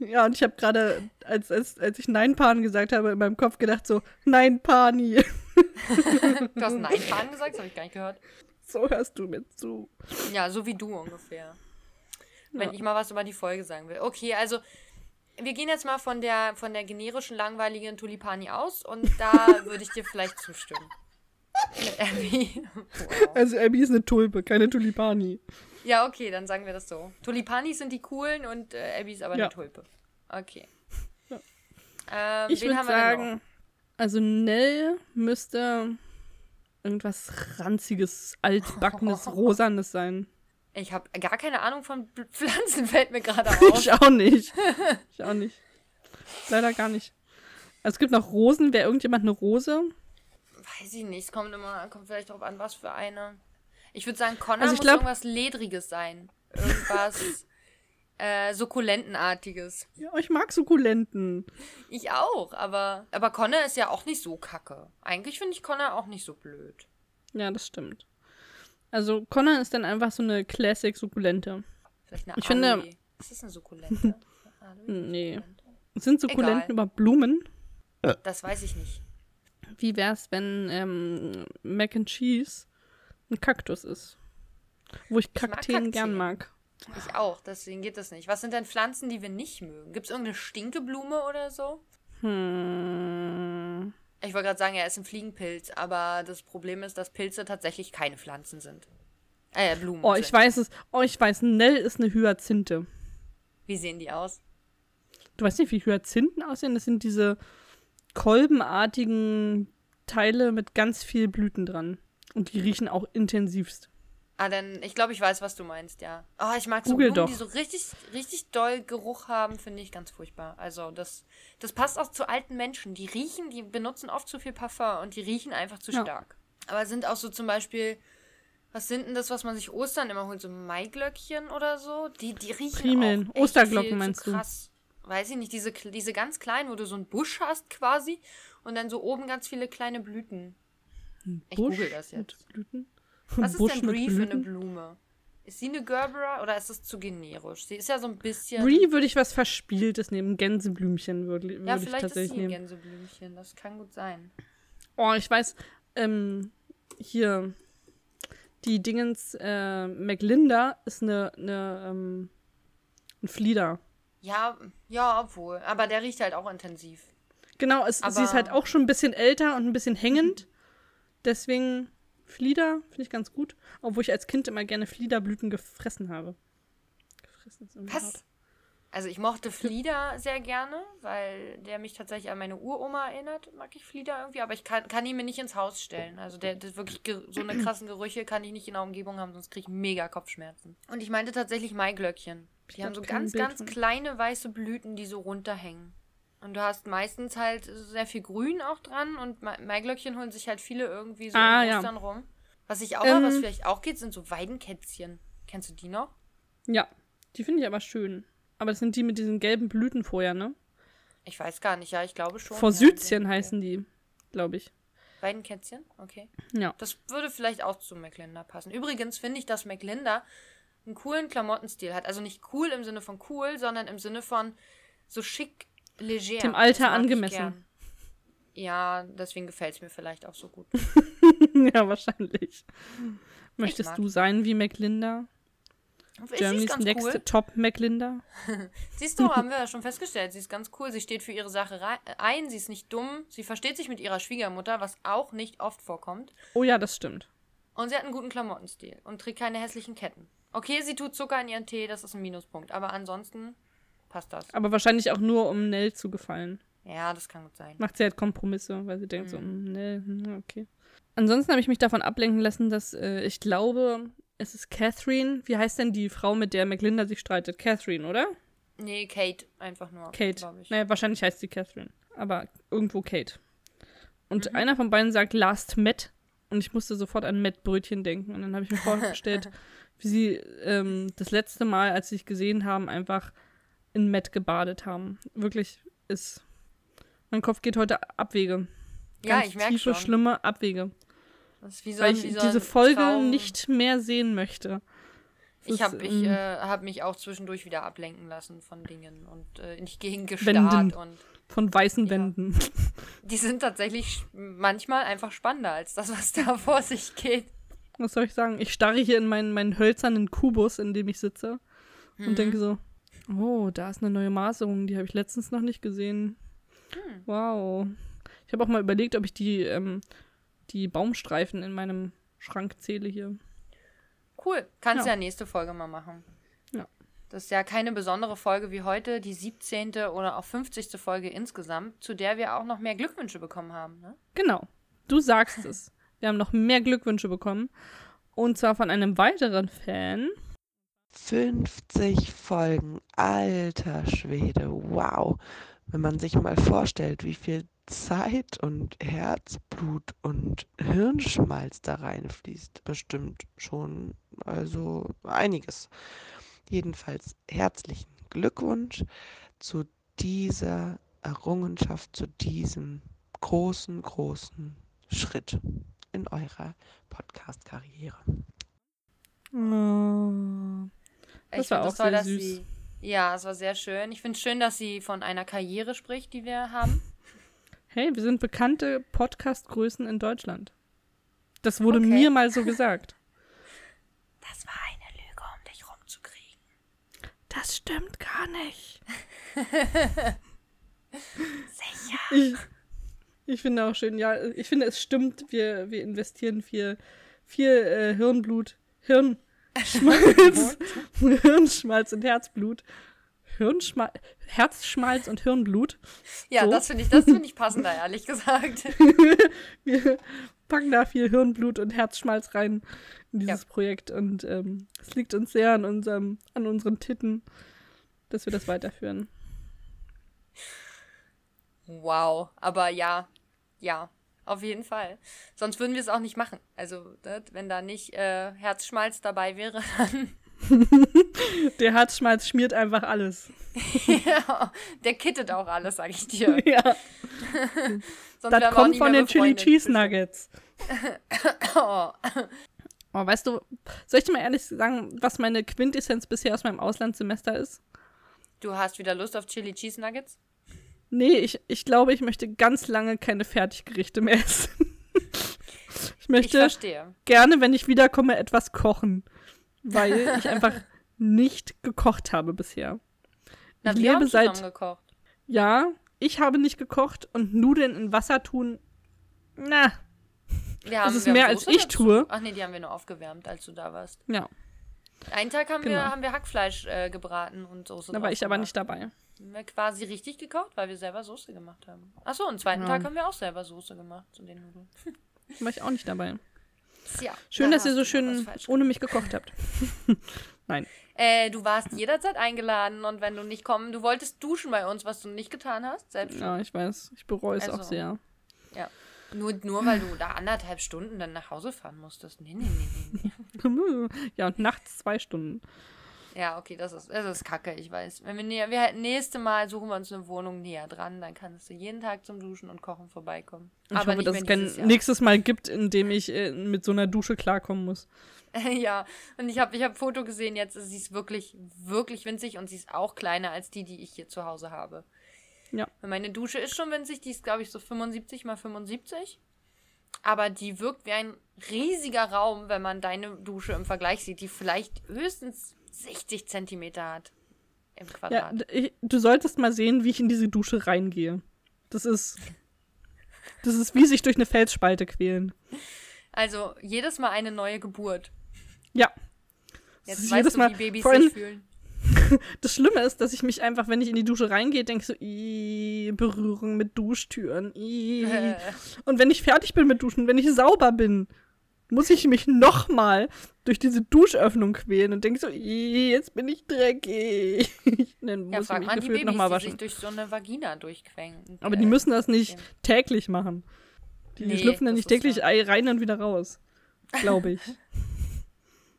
Ja, und ich habe gerade, als, als, als ich Nein Pan gesagt habe, in meinem Kopf gedacht so, Nein Pani. Du hast Nein Pan gesagt, das habe ich gar nicht gehört. so hörst du mir zu. Ja, so wie du ungefähr. Wenn Ja. ich mal was über die Folge sagen will. Okay, also wir gehen jetzt mal von der, von der generischen, langweiligen Tulipani aus und da würde ich dir vielleicht zustimmen. Mit Abby. Wow. Also Abby ist eine Tulpe, keine Tulipani. Ja, okay, dann sagen wir das so. Tulipanis sind die coolen und äh, Abby ist aber Ja. eine Tulpe. Okay. Ähm, Ich würde sagen, also Nell müsste irgendwas ranziges, altbackenes, rosanes sein. Ich habe gar keine Ahnung von Pflanzen, fällt mir gerade auf. Ich auch nicht. Ich auch nicht. Leider gar nicht. Also es gibt noch Rosen. Wäre irgendjemand eine Rose? Weiß ich nicht, es kommt immer, kommt vielleicht drauf an, was für eine. Ich würde sagen, Connor Also ich muss glaub- irgendwas Ledriges sein. Irgendwas äh, Sukkulentenartiges. Ja, ich mag Sukkulenten. Ich auch, aber, aber Connor ist ja auch nicht so kacke. Eigentlich finde ich Connor auch nicht so blöd. Ja, das stimmt. Also Connor ist dann einfach so eine Classic-Sukkulente. Vielleicht eine Ich finde- Aloe. Ist das eine Sukkulente? Nee. Sukkulente? Sind Sukkulenten über Blumen? Das weiß ich nicht. Wie wär's, wenn ähm, Mac and Cheese ein Kaktus ist? Wo ich Kakteen gern Kakteen. mag. Ich auch, deswegen geht das nicht. Was sind denn Pflanzen, die wir nicht mögen? Gibt es irgendeine Stinkeblume oder so? Hm. Ich wollte gerade sagen, er ist ein Fliegenpilz, aber das Problem ist, dass Pilze tatsächlich keine Pflanzen sind. Äh, Blumen. Oh, ich sind. weiß es. Oh, ich weiß, Nell ist eine Hyazinthe. Wie sehen die aus? Du weißt nicht, wie Hyazinthen aussehen? Das sind diese kolbenartigen Teile mit ganz viel Blüten dran. Und die riechen auch intensivst. Ah, dann, ich glaube, ich weiß, was du meinst, ja. Oh, ich mag so Google Blumen, doch. die so richtig, richtig doll Geruch haben, finde ich ganz furchtbar. Also, das, das passt auch zu alten Menschen. Die riechen, die benutzen oft zu viel Parfum und die riechen einfach zu Ja. stark. Aber sind auch so zum Beispiel, was sind denn das, was man sich Ostern immer holt? So Maiglöckchen oder so? Die, die riechen Primeln. auch echt Osterglocken viel meinst zu du? krass. Weiß ich nicht, diese, diese ganz kleinen, wo du so einen Busch hast quasi und dann so oben ganz viele kleine Blüten. Ich Busch google das mit jetzt. Blüten. Was ist Busch denn mit Brie für eine? Blume? Ist sie eine Gerbera oder ist das zu generisch? Sie ist ja so ein bisschen. Brie würde ich was Verspieltes nehmen. Gänseblümchen würde, würde ja, ich vielleicht ist tatsächlich sie ein nehmen. Gänseblümchen. Das kann gut sein. Oh, ich weiß, ähm, hier, die Dingens, äh, McLinda ist eine, eine, ähm, ein Flieder. Ja, ja, obwohl. Aber der riecht halt auch intensiv. Genau, es, sie ist halt auch schon ein bisschen älter und ein bisschen hängend. Deswegen Flieder finde ich ganz gut. Obwohl ich als Kind immer gerne Fliederblüten gefressen habe. Gefressen ist irgendwie hart. Was? Also ich mochte Flieder sehr gerne, weil der mich tatsächlich an meine Uroma erinnert. Mag ich Flieder irgendwie, aber ich kann, kann ihn mir nicht ins Haus stellen. Also der, der wirklich so eine krassen Gerüche kann ich nicht in der Umgebung haben, sonst kriege ich mega Kopfschmerzen. Und ich meinte tatsächlich Maiglöckchen. Die Ich haben so ganz, ganz kleine weiße Blüten, die so runterhängen. Und du hast meistens halt sehr viel Grün auch dran und Ma- Maiglöckchen holen sich halt viele irgendwie so Ah, in ja. Rum. Was ich auch Ähm. habe, was vielleicht auch geht, sind so Weidenkätzchen. Kennst du die noch? Ja, die finde ich aber schön. Aber das sind die mit diesen gelben Blüten vorher, ne? Ich weiß gar nicht, ja, ich glaube schon. Forsythien ja, heißen die, glaube ich. Weidenkätzchen, okay. Ja. Das würde vielleicht auch zu McLinda passen. Übrigens finde ich, dass McLinda einen coolen Klamottenstil hat. Also nicht cool im Sinne von cool, sondern im Sinne von so schick, leger. Dem Alter ich angemessen. Ja, deswegen gefällt es mir vielleicht auch so gut. ja, wahrscheinlich. Möchtest du sein wie McLinda? Sie ist Germany's Next cool. Top McLinda? Siehst du, haben wir ja schon festgestellt. Sie ist ganz cool. Sie steht für ihre Sache ein. Sie ist nicht dumm. Sie versteht sich mit ihrer Schwiegermutter, was auch nicht oft vorkommt. Oh ja, das stimmt. Und sie hat einen guten Klamottenstil und trägt keine hässlichen Ketten. Okay, sie tut Zucker in ihren Tee, das ist ein Minuspunkt. Aber ansonsten passt das. Aber wahrscheinlich auch nur, um Nell zu gefallen. Ja, das kann gut sein. Macht sie halt Kompromisse, weil sie denkt so, Mhm. mm, Nell, hm, okay. Ansonsten habe ich mich davon ablenken lassen, dass äh, ich glaube, es ist Catherine. Wie heißt denn die Frau, mit der McLinda sich streitet? Catherine, oder? Nee, Kate einfach nur. Kate. ich. Naja, wahrscheinlich heißt sie Catherine. Aber irgendwo Kate. Und Mhm. einer von beiden sagt Last Matt. Und ich musste sofort an Matt Brötchen denken. Und dann habe ich mir vorgestellt, wie sie ähm, das letzte Mal, als sie sich gesehen haben, einfach in Matt gebadet haben. Wirklich ist. Mein Kopf geht heute Abwege. Ja, ich merke tiefe, schon. schlimme Abwege. Das so weil ein, ich so diese Folge Traum. nicht mehr sehen möchte. Es Ich habe ich, ähm, äh, hab mich auch zwischendurch wieder ablenken lassen von Dingen und äh, nicht gegen Wänden. gestarrt. Und von weißen ja. Wänden. die sind tatsächlich manchmal einfach spannender als das, was da vor sich geht. Was soll ich sagen? Ich starre hier in meinen, meinen hölzernen Kubus, in dem ich sitze. Mhm. Und denke so, oh, da ist eine neue Maserung, die habe ich letztens noch nicht gesehen. Hm. Wow. Ich habe auch mal überlegt, ob ich die, ähm, die Baumstreifen in meinem Schrank zähle hier. Cool. Kannst ja. Ja. nächste Folge mal machen. Ja. Das ist ja keine besondere Folge wie heute, die 17. oder auch 50. Folge insgesamt, zu der wir auch noch mehr Glückwünsche bekommen haben. Ne? Genau. Du sagst es. Wir haben noch mehr Glückwünsche bekommen. Und zwar von einem weiteren Fan. 50 Folgen, alter Schwede, wow. Wenn man sich mal vorstellt, wie viel Zeit und Herzblut und Hirnschmalz da reinfließt, bestimmt schon, also einiges. Jedenfalls herzlichen Glückwunsch zu dieser Errungenschaft, zu diesem großen, großen Schritt in eurer Podcast-Karriere. Oh. Das Ich war auch sehr dass süß. Sie, ja, es war sehr schön. Ich finde es schön, dass sie von einer Karriere spricht, die wir haben. Hey, wir sind bekannte Podcast-Größen in Deutschland. Das wurde Okay. mir mal so gesagt. Das war eine Lüge, um dich rumzukriegen. Das stimmt gar nicht. Sicher. Ich, ich finde auch schön, ja, ich finde, es stimmt, wir, wir investieren viel, viel äh, Hirnblut, Hirnschmalz, Hirnschmalz und Herzblut. Hirnschmal Herzschmalz und Hirnblut. Ja, So. das finde ich, das finde ich passender, ehrlich gesagt. Wir packen da viel Hirnblut und Herzschmalz rein in dieses Projekt und ähm, es liegt uns sehr an unserem, an unseren Titten, dass wir das weiterführen. Wow, aber ja, ja, auf jeden Fall. Sonst würden wir es auch nicht machen. Also, das, wenn da nicht äh, Herzschmalz dabei wäre, dann Der Herzschmalz schmiert einfach alles. ja, der kittet auch alles, sag ich dir. ja. Das kommt von den Chili. Cheese Nuggets. Oh. Oh, weißt du, soll ich dir mal ehrlich sagen, was meine Quintessenz bisher aus meinem Auslandssemester ist? Du hast wieder Lust auf Chili Cheese Nuggets? Nee, ich, ich glaube, ich möchte ganz lange keine Fertiggerichte mehr essen. ich Ich möchte verstehe. gerne, wenn ich wiederkomme, etwas kochen. Weil ich einfach nicht gekocht habe bisher. Na, ich wir haben lebe seit. gekocht. Ja, ich habe nicht gekocht und Nudeln in Wasser tun. Na, Wir haben, ist wir mehr, als ich tue. Ach nee, die haben wir nur aufgewärmt, als du da warst. ja, Einen Tag haben, wir, Genau. haben wir Hackfleisch äh, gebraten und Soße da war ich aber nicht dabei. Haben wir quasi richtig gekocht, weil wir selber Soße gemacht haben. Achso, und zweiten Ja. Tag haben wir auch selber Soße gemacht zu den Nudeln. War ich auch nicht dabei. Ja, Schön, da dass ihr so schön ohne mich gekocht habt. Nein. Äh, du warst jederzeit eingeladen und wenn du nicht kommen, du wolltest duschen bei uns, was du nicht getan hast, selbst Ja, ich weiß. Ich bereue es auch Also. sehr. Ja. Nur, nur weil du da anderthalb Stunden dann nach Hause fahren musstest. Nee, nee, nee. nee. ja, und nachts zwei Stunden. Ja, okay, das ist, das ist kacke, ich weiß. Wenn wir, näher, wir nächste Mal suchen wir uns eine Wohnung näher dran, dann kannst du jeden Tag zum Duschen und Kochen vorbeikommen. Ich Aber hoffe, dass es kein Jahr. nächstes Mal gibt, in dem ich äh, mit so einer Dusche klarkommen muss. ja, und ich habe ich hab ein Foto gesehen jetzt, sie ist wirklich, wirklich winzig und sie ist auch kleiner als die, die ich hier zu Hause habe. Ja. Meine Dusche ist schon winzig, die ist, glaube ich, so 75 mal 75. Aber die wirkt wie ein riesiger Raum, wenn man deine Dusche im Vergleich sieht, die vielleicht höchstens 60 Zentimeter hat im Ja, Quadrat. d- ich, du solltest mal sehen, wie ich in diese Dusche reingehe. Das ist. Das ist wie sich durch eine Felsspalte quälen. Also jedes Mal eine neue Geburt. Ja. Jetzt weißt jedes du, Mal- wie Babys allem- sich fühlen. Das Schlimme ist, dass ich mich einfach, wenn ich in die Dusche reingehe, denke so, "Ih, Berührung mit Duschtüren. ih." Äh. Und wenn ich fertig bin mit Duschen, wenn ich sauber bin, muss ich mich nochmal durch diese Duschöffnung quälen und denke so, "Ih, jetzt bin ich dreckig. Dann Ja, muss ich frag mich die gefühlt nochmal die waschen. sich durch so eine Vagina durchquengen. Aber die müssen das nicht okay. täglich machen. Die Nee, schlüpfen ja das nicht täglich ei- rein und wieder raus. Glaube ich.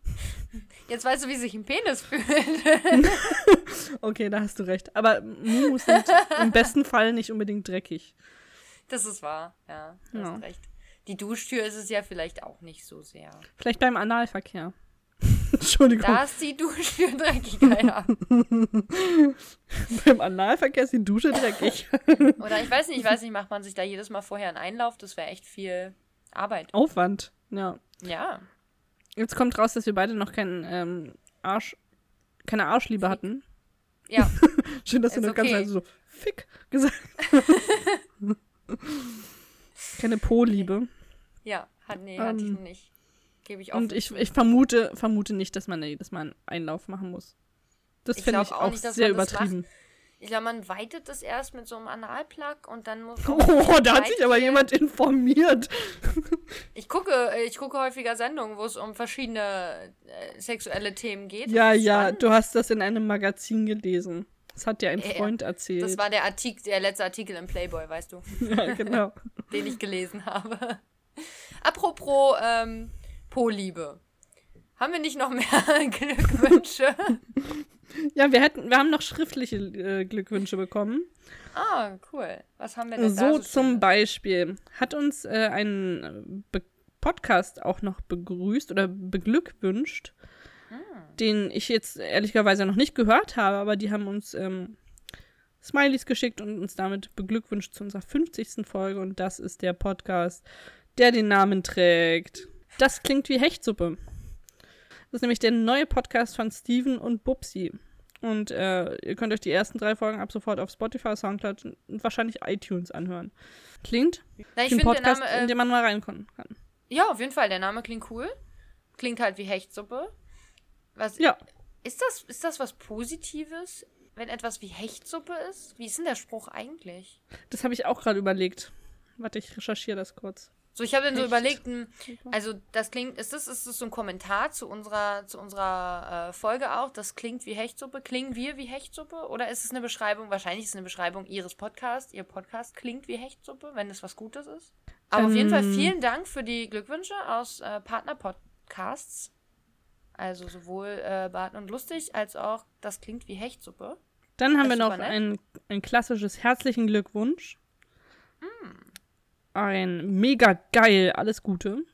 Jetzt weißt du, wie sich ein Penis fühlt. okay, da hast du recht. Aber Mumus sind im besten Fall nicht unbedingt dreckig. Das ist wahr, ja. Du Ja. hast recht. Die Duschtür ist es ja vielleicht auch nicht so sehr. Vielleicht beim Analverkehr. Entschuldigung. Da ist die Duschtür dreckiger, ja. Beim Analverkehr ist die Dusche dreckig. Oder ich weiß nicht, ich weiß nicht, macht man sich da jedes Mal vorher einen Einlauf? Das wäre echt viel Arbeit. Aufwand. Ja. Ja. Jetzt kommt raus, dass wir beide noch keinen ähm, Arsch, keine Arschliebe hatten. Ja. Schön, dass du Ist das Ganze okay. also so fick gesagt Keine Po-Liebe. Ja, hat, nee, hatte ich Ähm, noch nicht. Gebe ich offen Und ich, ich vermute, vermute nicht, dass man jedes Mal einen Einlauf machen muss. Das finde ich auch auch nicht, sehr man übertrieben. Ich glaube, man weitet das erst mit so einem Analplug und dann muss. Oh, da hat sich aber jemand informiert. Ich gucke, ich gucke häufiger Sendungen, wo es um verschiedene äh, sexuelle Themen geht. Ja, ja, spannend. du hast das in einem Magazin gelesen. Das hat dir ein Ja. Freund erzählt. Das war der Artikel, der letzte Artikel im Playboy, weißt du, ja, genau. den ich gelesen habe. Apropos ähm, Po-Liebe. Haben wir nicht noch mehr Glückwünsche? Ja, wir hätten, wir haben noch schriftliche äh, Glückwünsche bekommen. ah, cool. Was haben wir denn da So so zum? Beispiel hat uns äh, ein Be Podcast auch noch begrüßt oder beglückwünscht. Den ich jetzt ehrlicherweise noch nicht gehört habe, aber die haben uns ähm, Smileys geschickt und uns damit beglückwünscht zu unserer 50. Folge und das ist der Podcast, der den Namen trägt. Das klingt wie Hechtsuppe. Das ist nämlich der neue Podcast von Steven und Bubsi. Und äh, ihr könnt euch die ersten drei Folgen ab sofort auf Spotify, Soundcloud und wahrscheinlich iTunes anhören. Klingt Na, ich wie ein Podcast, Name, äh, in den man mal reinkommen kann. Ja, auf jeden Fall. Der Name klingt cool. Klingt halt wie Hechtsuppe. Was, Ja. Ist das, ist das was Positives? wenn etwas wie Hechtsuppe ist? Wie ist denn der Spruch eigentlich? Das habe ich auch gerade überlegt. Warte, ich recherchiere das kurz. So, ich habe dann so überlegt, hm, also das klingt, ist das, ist das so ein Kommentar zu unserer, zu unserer äh, Folge auch? Das klingt wie Hechtsuppe. Klingen wir wie Hechtsuppe? Oder ist es eine Beschreibung, wahrscheinlich ist es eine Beschreibung ihres Podcasts. Ihr Podcast klingt wie Hechtsuppe, wenn es was Gutes ist. Aber auf jeden Fall Ähm. vielen Dank für die Glückwünsche aus äh, Partner-Podcasts. Also sowohl äh, Bart und Lustig als auch Das klingt wie Hechtsuppe. Dann haben Das wir noch ein, ein klassisches herzlichen Glückwunsch. Hm. Ein mega geil, alles Gute.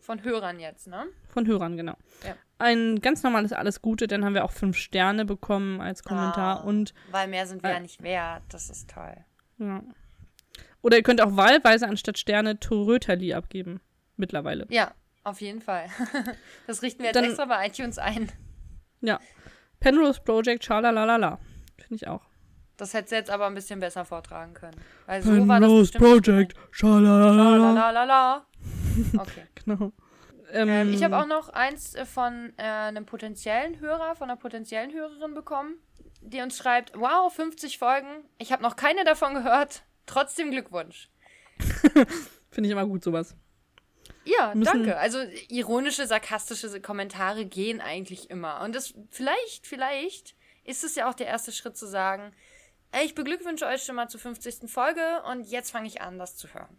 Von Hörern jetzt, ne? Von Hörern, genau. Ja. Ein ganz normales Alles Gute, dann haben wir auch fünf Sterne bekommen als Kommentar Ah, und Weil mehr sind wir Äh. ja nicht wert. Das ist toll. ja. Oder ihr könnt auch wahlweise anstatt Sterne Toröterli abgeben. Mittlerweile. Ja, auf jeden Fall. Das richten wir jetzt Dann- extra bei iTunes ein. Ja. Penrose Project, schalalala. Finde ich auch. Das hättest du jetzt aber ein bisschen besser vortragen können. Weil so bestimmt Project, schalalala. Lalalala. Okay. Genau. Ähm, ich habe Ähm, auch noch eins äh, von äh, einem potenziellen Hörer, von einer potenziellen Hörerin bekommen, die uns schreibt, wow, 50 Folgen, ich habe noch keine davon gehört, trotzdem Glückwunsch. Finde ich immer gut, sowas. Ja, danke. Also ironische, sarkastische Kommentare gehen eigentlich immer. Und das vielleicht, vielleicht ist es ja auch der erste Schritt zu sagen, ich beglückwünsche euch schon mal zur 50. Folge und jetzt fange ich an, das zu hören.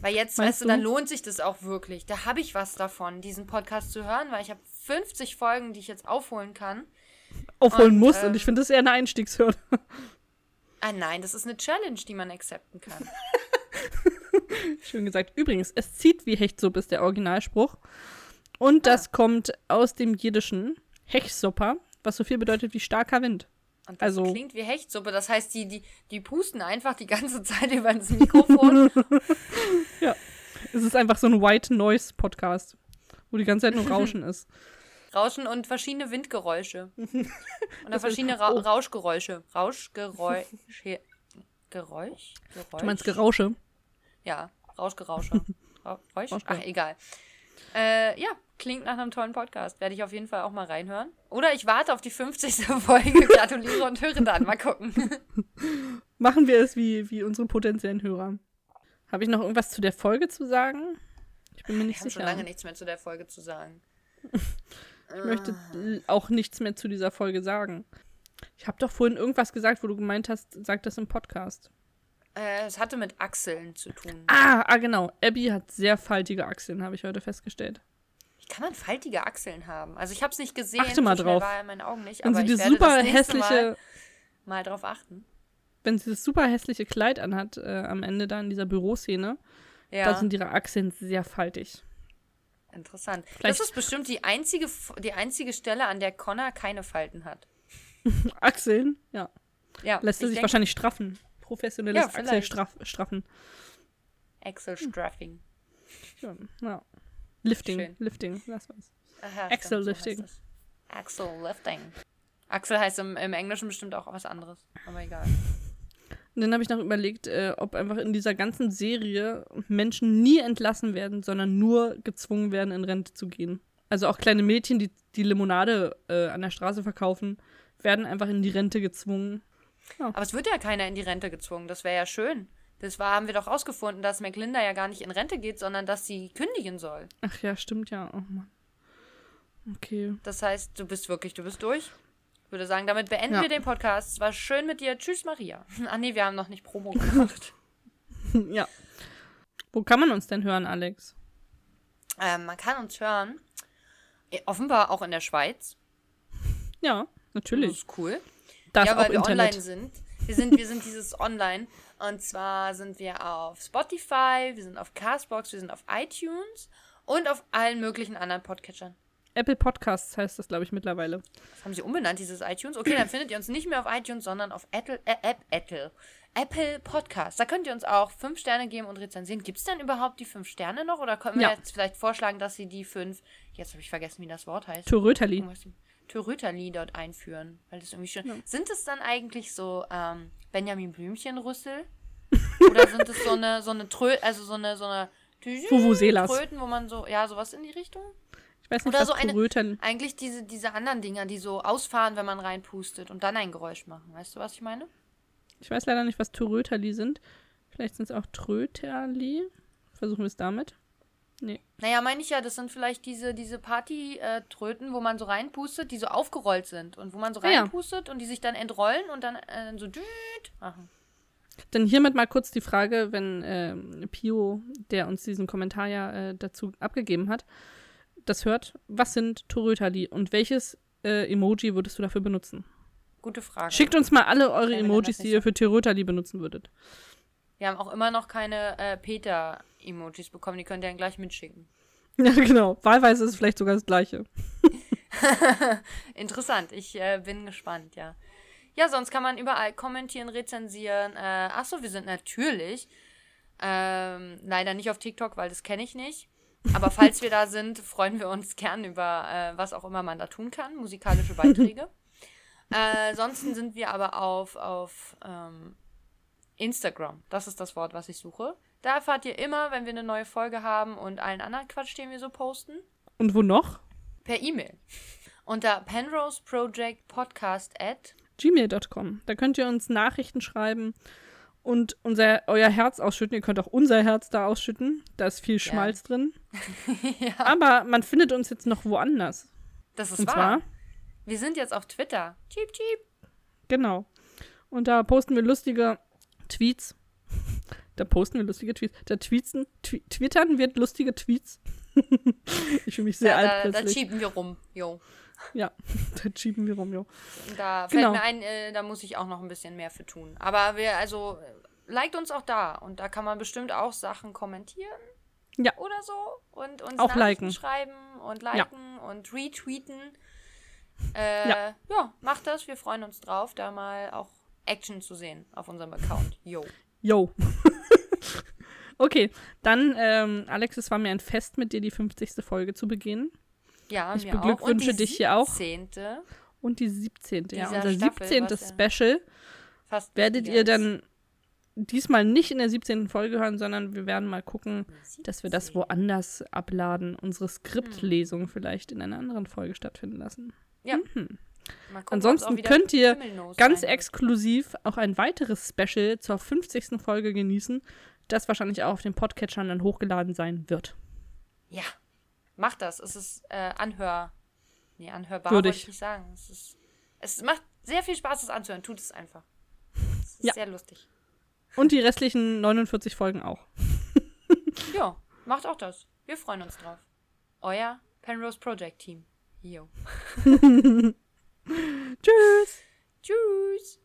Weil jetzt, weißt du, du? dann lohnt sich das auch wirklich. Da habe ich was davon, diesen Podcast zu hören, weil ich habe 50 Folgen, die ich jetzt aufholen kann. Aufholen Und, muss und ähm, ich finde das eher eine Einstiegshürde. Ah nein, das ist eine Challenge, die man accepten kann. Schön gesagt. Übrigens, es zieht wie Hechtsuppe ist der Originalspruch. Und das kommt aus dem Jiddischen Hechsupper, was so viel bedeutet wie starker Wind. Und das Also- klingt wie Hechtsuppe. Das heißt, die, die, die pusten einfach die ganze Zeit über das Mikrofon. Es ist einfach so ein White Noise Podcast, wo die ganze Zeit nur Rauschen ist. Rauschen und verschiedene Windgeräusche. Oder verschiedene Ra oh. Rauschgeräusche. Rauschgeräusche. Geräusch? Geräusch? Du meinst Gerausche? Ja, Rauschgerausche. Ra- Räusch? Rauschge- Ach, egal. Äh, ja, klingt nach einem tollen Podcast. Werde ich auf jeden Fall auch mal reinhören. Oder ich warte auf die 50. Folge, gratuliere und höre dann. Mal gucken. Machen wir es wie, wie unsere potenziellen Hörer. Habe ich noch irgendwas zu der Folge zu sagen? Ich bin mir nicht schon sicher. lange nichts mehr zu der Folge zu sagen. Ich möchte auch nichts mehr zu dieser Folge sagen. Ich habe doch vorhin irgendwas gesagt, wo du gemeint hast, sag das im Podcast. Äh, es hatte mit Achseln zu tun. Ah, ah, genau. Abby hat sehr faltige Achseln, habe ich heute festgestellt. Wie kann man faltige Achseln haben? Also ich habe es nicht gesehen. Achte mal so drauf. war in meinen Augen nicht. Wenn aber sie ich das super das hässliche, Mal, mal drauf achten. wenn sie das super hässliche Kleid anhat, äh, am Ende da in dieser Büroszene, Ja, da sind ihre Achseln sehr faltig. interessant. Vielleicht- Das ist bestimmt die einzige, die einzige Stelle, an der Connor keine Falten hat. Achseln, ja. Ja, Lässt er ich sich wahrscheinlich straffen. Professionelles Ja. Achselstraffen. Axel Straffing. Ja, ja. Lifting, Schön. Lifting, das war's. Aha, Axel Lifting. Axel Lifting. Axel heißt im, im Englischen bestimmt auch was anderes. Aber egal. Und dann habe ich noch überlegt, äh, ob einfach in dieser ganzen Serie Menschen nie entlassen werden, sondern nur gezwungen werden, in Rente zu gehen. Also auch kleine Mädchen, die die Limonade äh, an der Straße verkaufen, werden einfach in die Rente gezwungen. Aber es wird ja keiner in die Rente gezwungen. Das wäre ja schön. Das war, haben wir doch rausgefunden, dass McLinda ja gar nicht in Rente geht, sondern dass sie kündigen soll. Ach ja, stimmt ja. Oh Mann. Okay. Das heißt, du bist wirklich, du bist durch. Ich würde sagen, damit beenden Ja. wir den Podcast. Es war schön mit dir. Tschüss, Maria. Ah nee, wir haben noch nicht Promo gemacht. ja. Wo kann man uns denn hören, Alex? ähm, man kann uns hören. eh, Offenbar auch in der Schweiz. Ja, Das natürlich. ist cool. Da ist ja, weil wir Internet. online sind. Wir sind, wir sind dieses Online. Und zwar sind wir auf Spotify, wir sind auf Castbox, wir sind auf iTunes und auf allen möglichen anderen Podcatchern. Apple Podcasts heißt das, glaube ich, mittlerweile. Das haben sie umbenannt, dieses iTunes. Okay, dann findet ihr uns nicht mehr auf iTunes, sondern auf Apple, äh, App, Apple, Apple Podcast. Da könnt ihr uns auch fünf Sterne geben und rezensieren. Gibt es denn überhaupt die fünf Sterne noch? Oder können wir Ja. jetzt vielleicht vorschlagen, dass sie die fünf, jetzt habe ich vergessen, wie das Wort heißt. Töröterli. Töröterli dort einführen. Weil das irgendwie schön. Sind es dann eigentlich so ähm, Benjamin Blümchen-Rüssel? Oder sind es so eine, so eine Trö, also so eine, so eine Vuvuzelas. Tröten, wo man so, ja, sowas in die Richtung? Ich weiß nicht, Oder was so eine- Toröterli. Eigentlich diese, diese anderen Dinger, die so ausfahren, wenn man reinpustet und dann ein Geräusch machen. Weißt du, was ich meine? Ich weiß leider nicht, was Toröterli sind. Vielleicht sind es auch Tröterli. Versuchen wir es damit. Naja, meine ich ja, das sind vielleicht diese, diese Party-Tröten, wo man so reinpustet, die so aufgerollt sind. Und wo man so Ah ja. reinpustet und die sich dann entrollen und dann äh, so düt machen. Dann hiermit mal kurz die Frage, wenn ähm, Pio, der uns diesen Kommentar ja äh, dazu abgegeben hat, das hört. Was sind Toröterli und welches äh, Emoji würdest du dafür benutzen? Gute Frage. Schickt uns mal alle eure Emojis, die ihr für Toröterli benutzen würdet. Wir haben auch immer noch keine äh, Peter-Emojis bekommen, die könnt ihr dann gleich mitschicken. Ja, genau. Wahlweise ist es vielleicht sogar das gleiche. Interessant, ich äh, bin gespannt, ja. Ja, sonst kann man überall kommentieren, rezensieren. Äh, achso, wir sind natürlich ähm, leider nicht auf TikTok, weil das kenne ich nicht. Aber falls wir da sind, freuen wir uns gern über äh, was auch immer man da tun kann, musikalische Beiträge. äh, ansonsten sind wir aber auf, auf ähm, Instagram. Das ist das Wort, was ich suche. Da erfahrt ihr immer, wenn wir eine neue Folge haben und allen anderen Quatsch, den wir so posten Und wo noch? per E-Mail. Unter Penrose Project Podcast at. gmail.com. Da könnt ihr uns Nachrichten schreiben und unser, euer Herz ausschütten. Ihr könnt auch unser Herz da ausschütten. Da ist viel Schmalz drin. ja, Aber man findet uns jetzt noch woanders. das ist Und wahr. zwar, Wir sind jetzt auf Twitter. Cheep, cheep. genau. Und da posten wir lustige Tweets. Da posten wir lustige Tweets. Da tweetsen, tw twittern wird lustige Tweets. ich fühle mich sehr Da, alt da, da cheapen wir rum. Jo. ja, da cheapen wir rum, jo. Da fällt Genau. mir ein, äh, da muss ich auch noch ein bisschen mehr für tun. Aber wir, also, äh, liked uns auch da. Und da kann man bestimmt auch Sachen kommentieren. Ja. Oder so. Und uns Auch Nachrichten liken. schreiben und liken und retweeten. Äh, Ja. ja, macht das. Wir freuen uns drauf, da mal auch Action zu sehen auf unserem Account. Jo. Yo. okay, dann, ähm, Alex, es war mir ein Fest, mit dir die 50. Folge zu begehen. Ja, Ich mir auch. beglückwünsche Und die dich hier auch. 17. Und die 17. Ja, Dieser unser Staffel, 17. was ja Special Fast werdet ihr dann diesmal nicht in der 17. Folge hören, sondern wir werden mal gucken, dass wir das 17. woanders abladen. Unsere Skriptlesung vielleicht in einer anderen Folge stattfinden lassen. Ja. Mhm. Gucken, Ansonsten könnt ihr Ganz wird. exklusiv auch ein weiteres Special zur 50. Folge genießen, das wahrscheinlich auch auf den Podcatchern dann hochgeladen sein wird. Ja, macht das. Es ist äh, anhör. Nee, anhörbar wollte ich nicht sagen. Es, ist, es macht sehr viel Spaß, es anzuhören. Tut es einfach. Es ist Ja. sehr lustig. Und die restlichen 49 Folgen auch. Ja, macht auch das. Wir freuen uns drauf. Euer Penrose Project Team. Jo. Tschüss! Tschüss.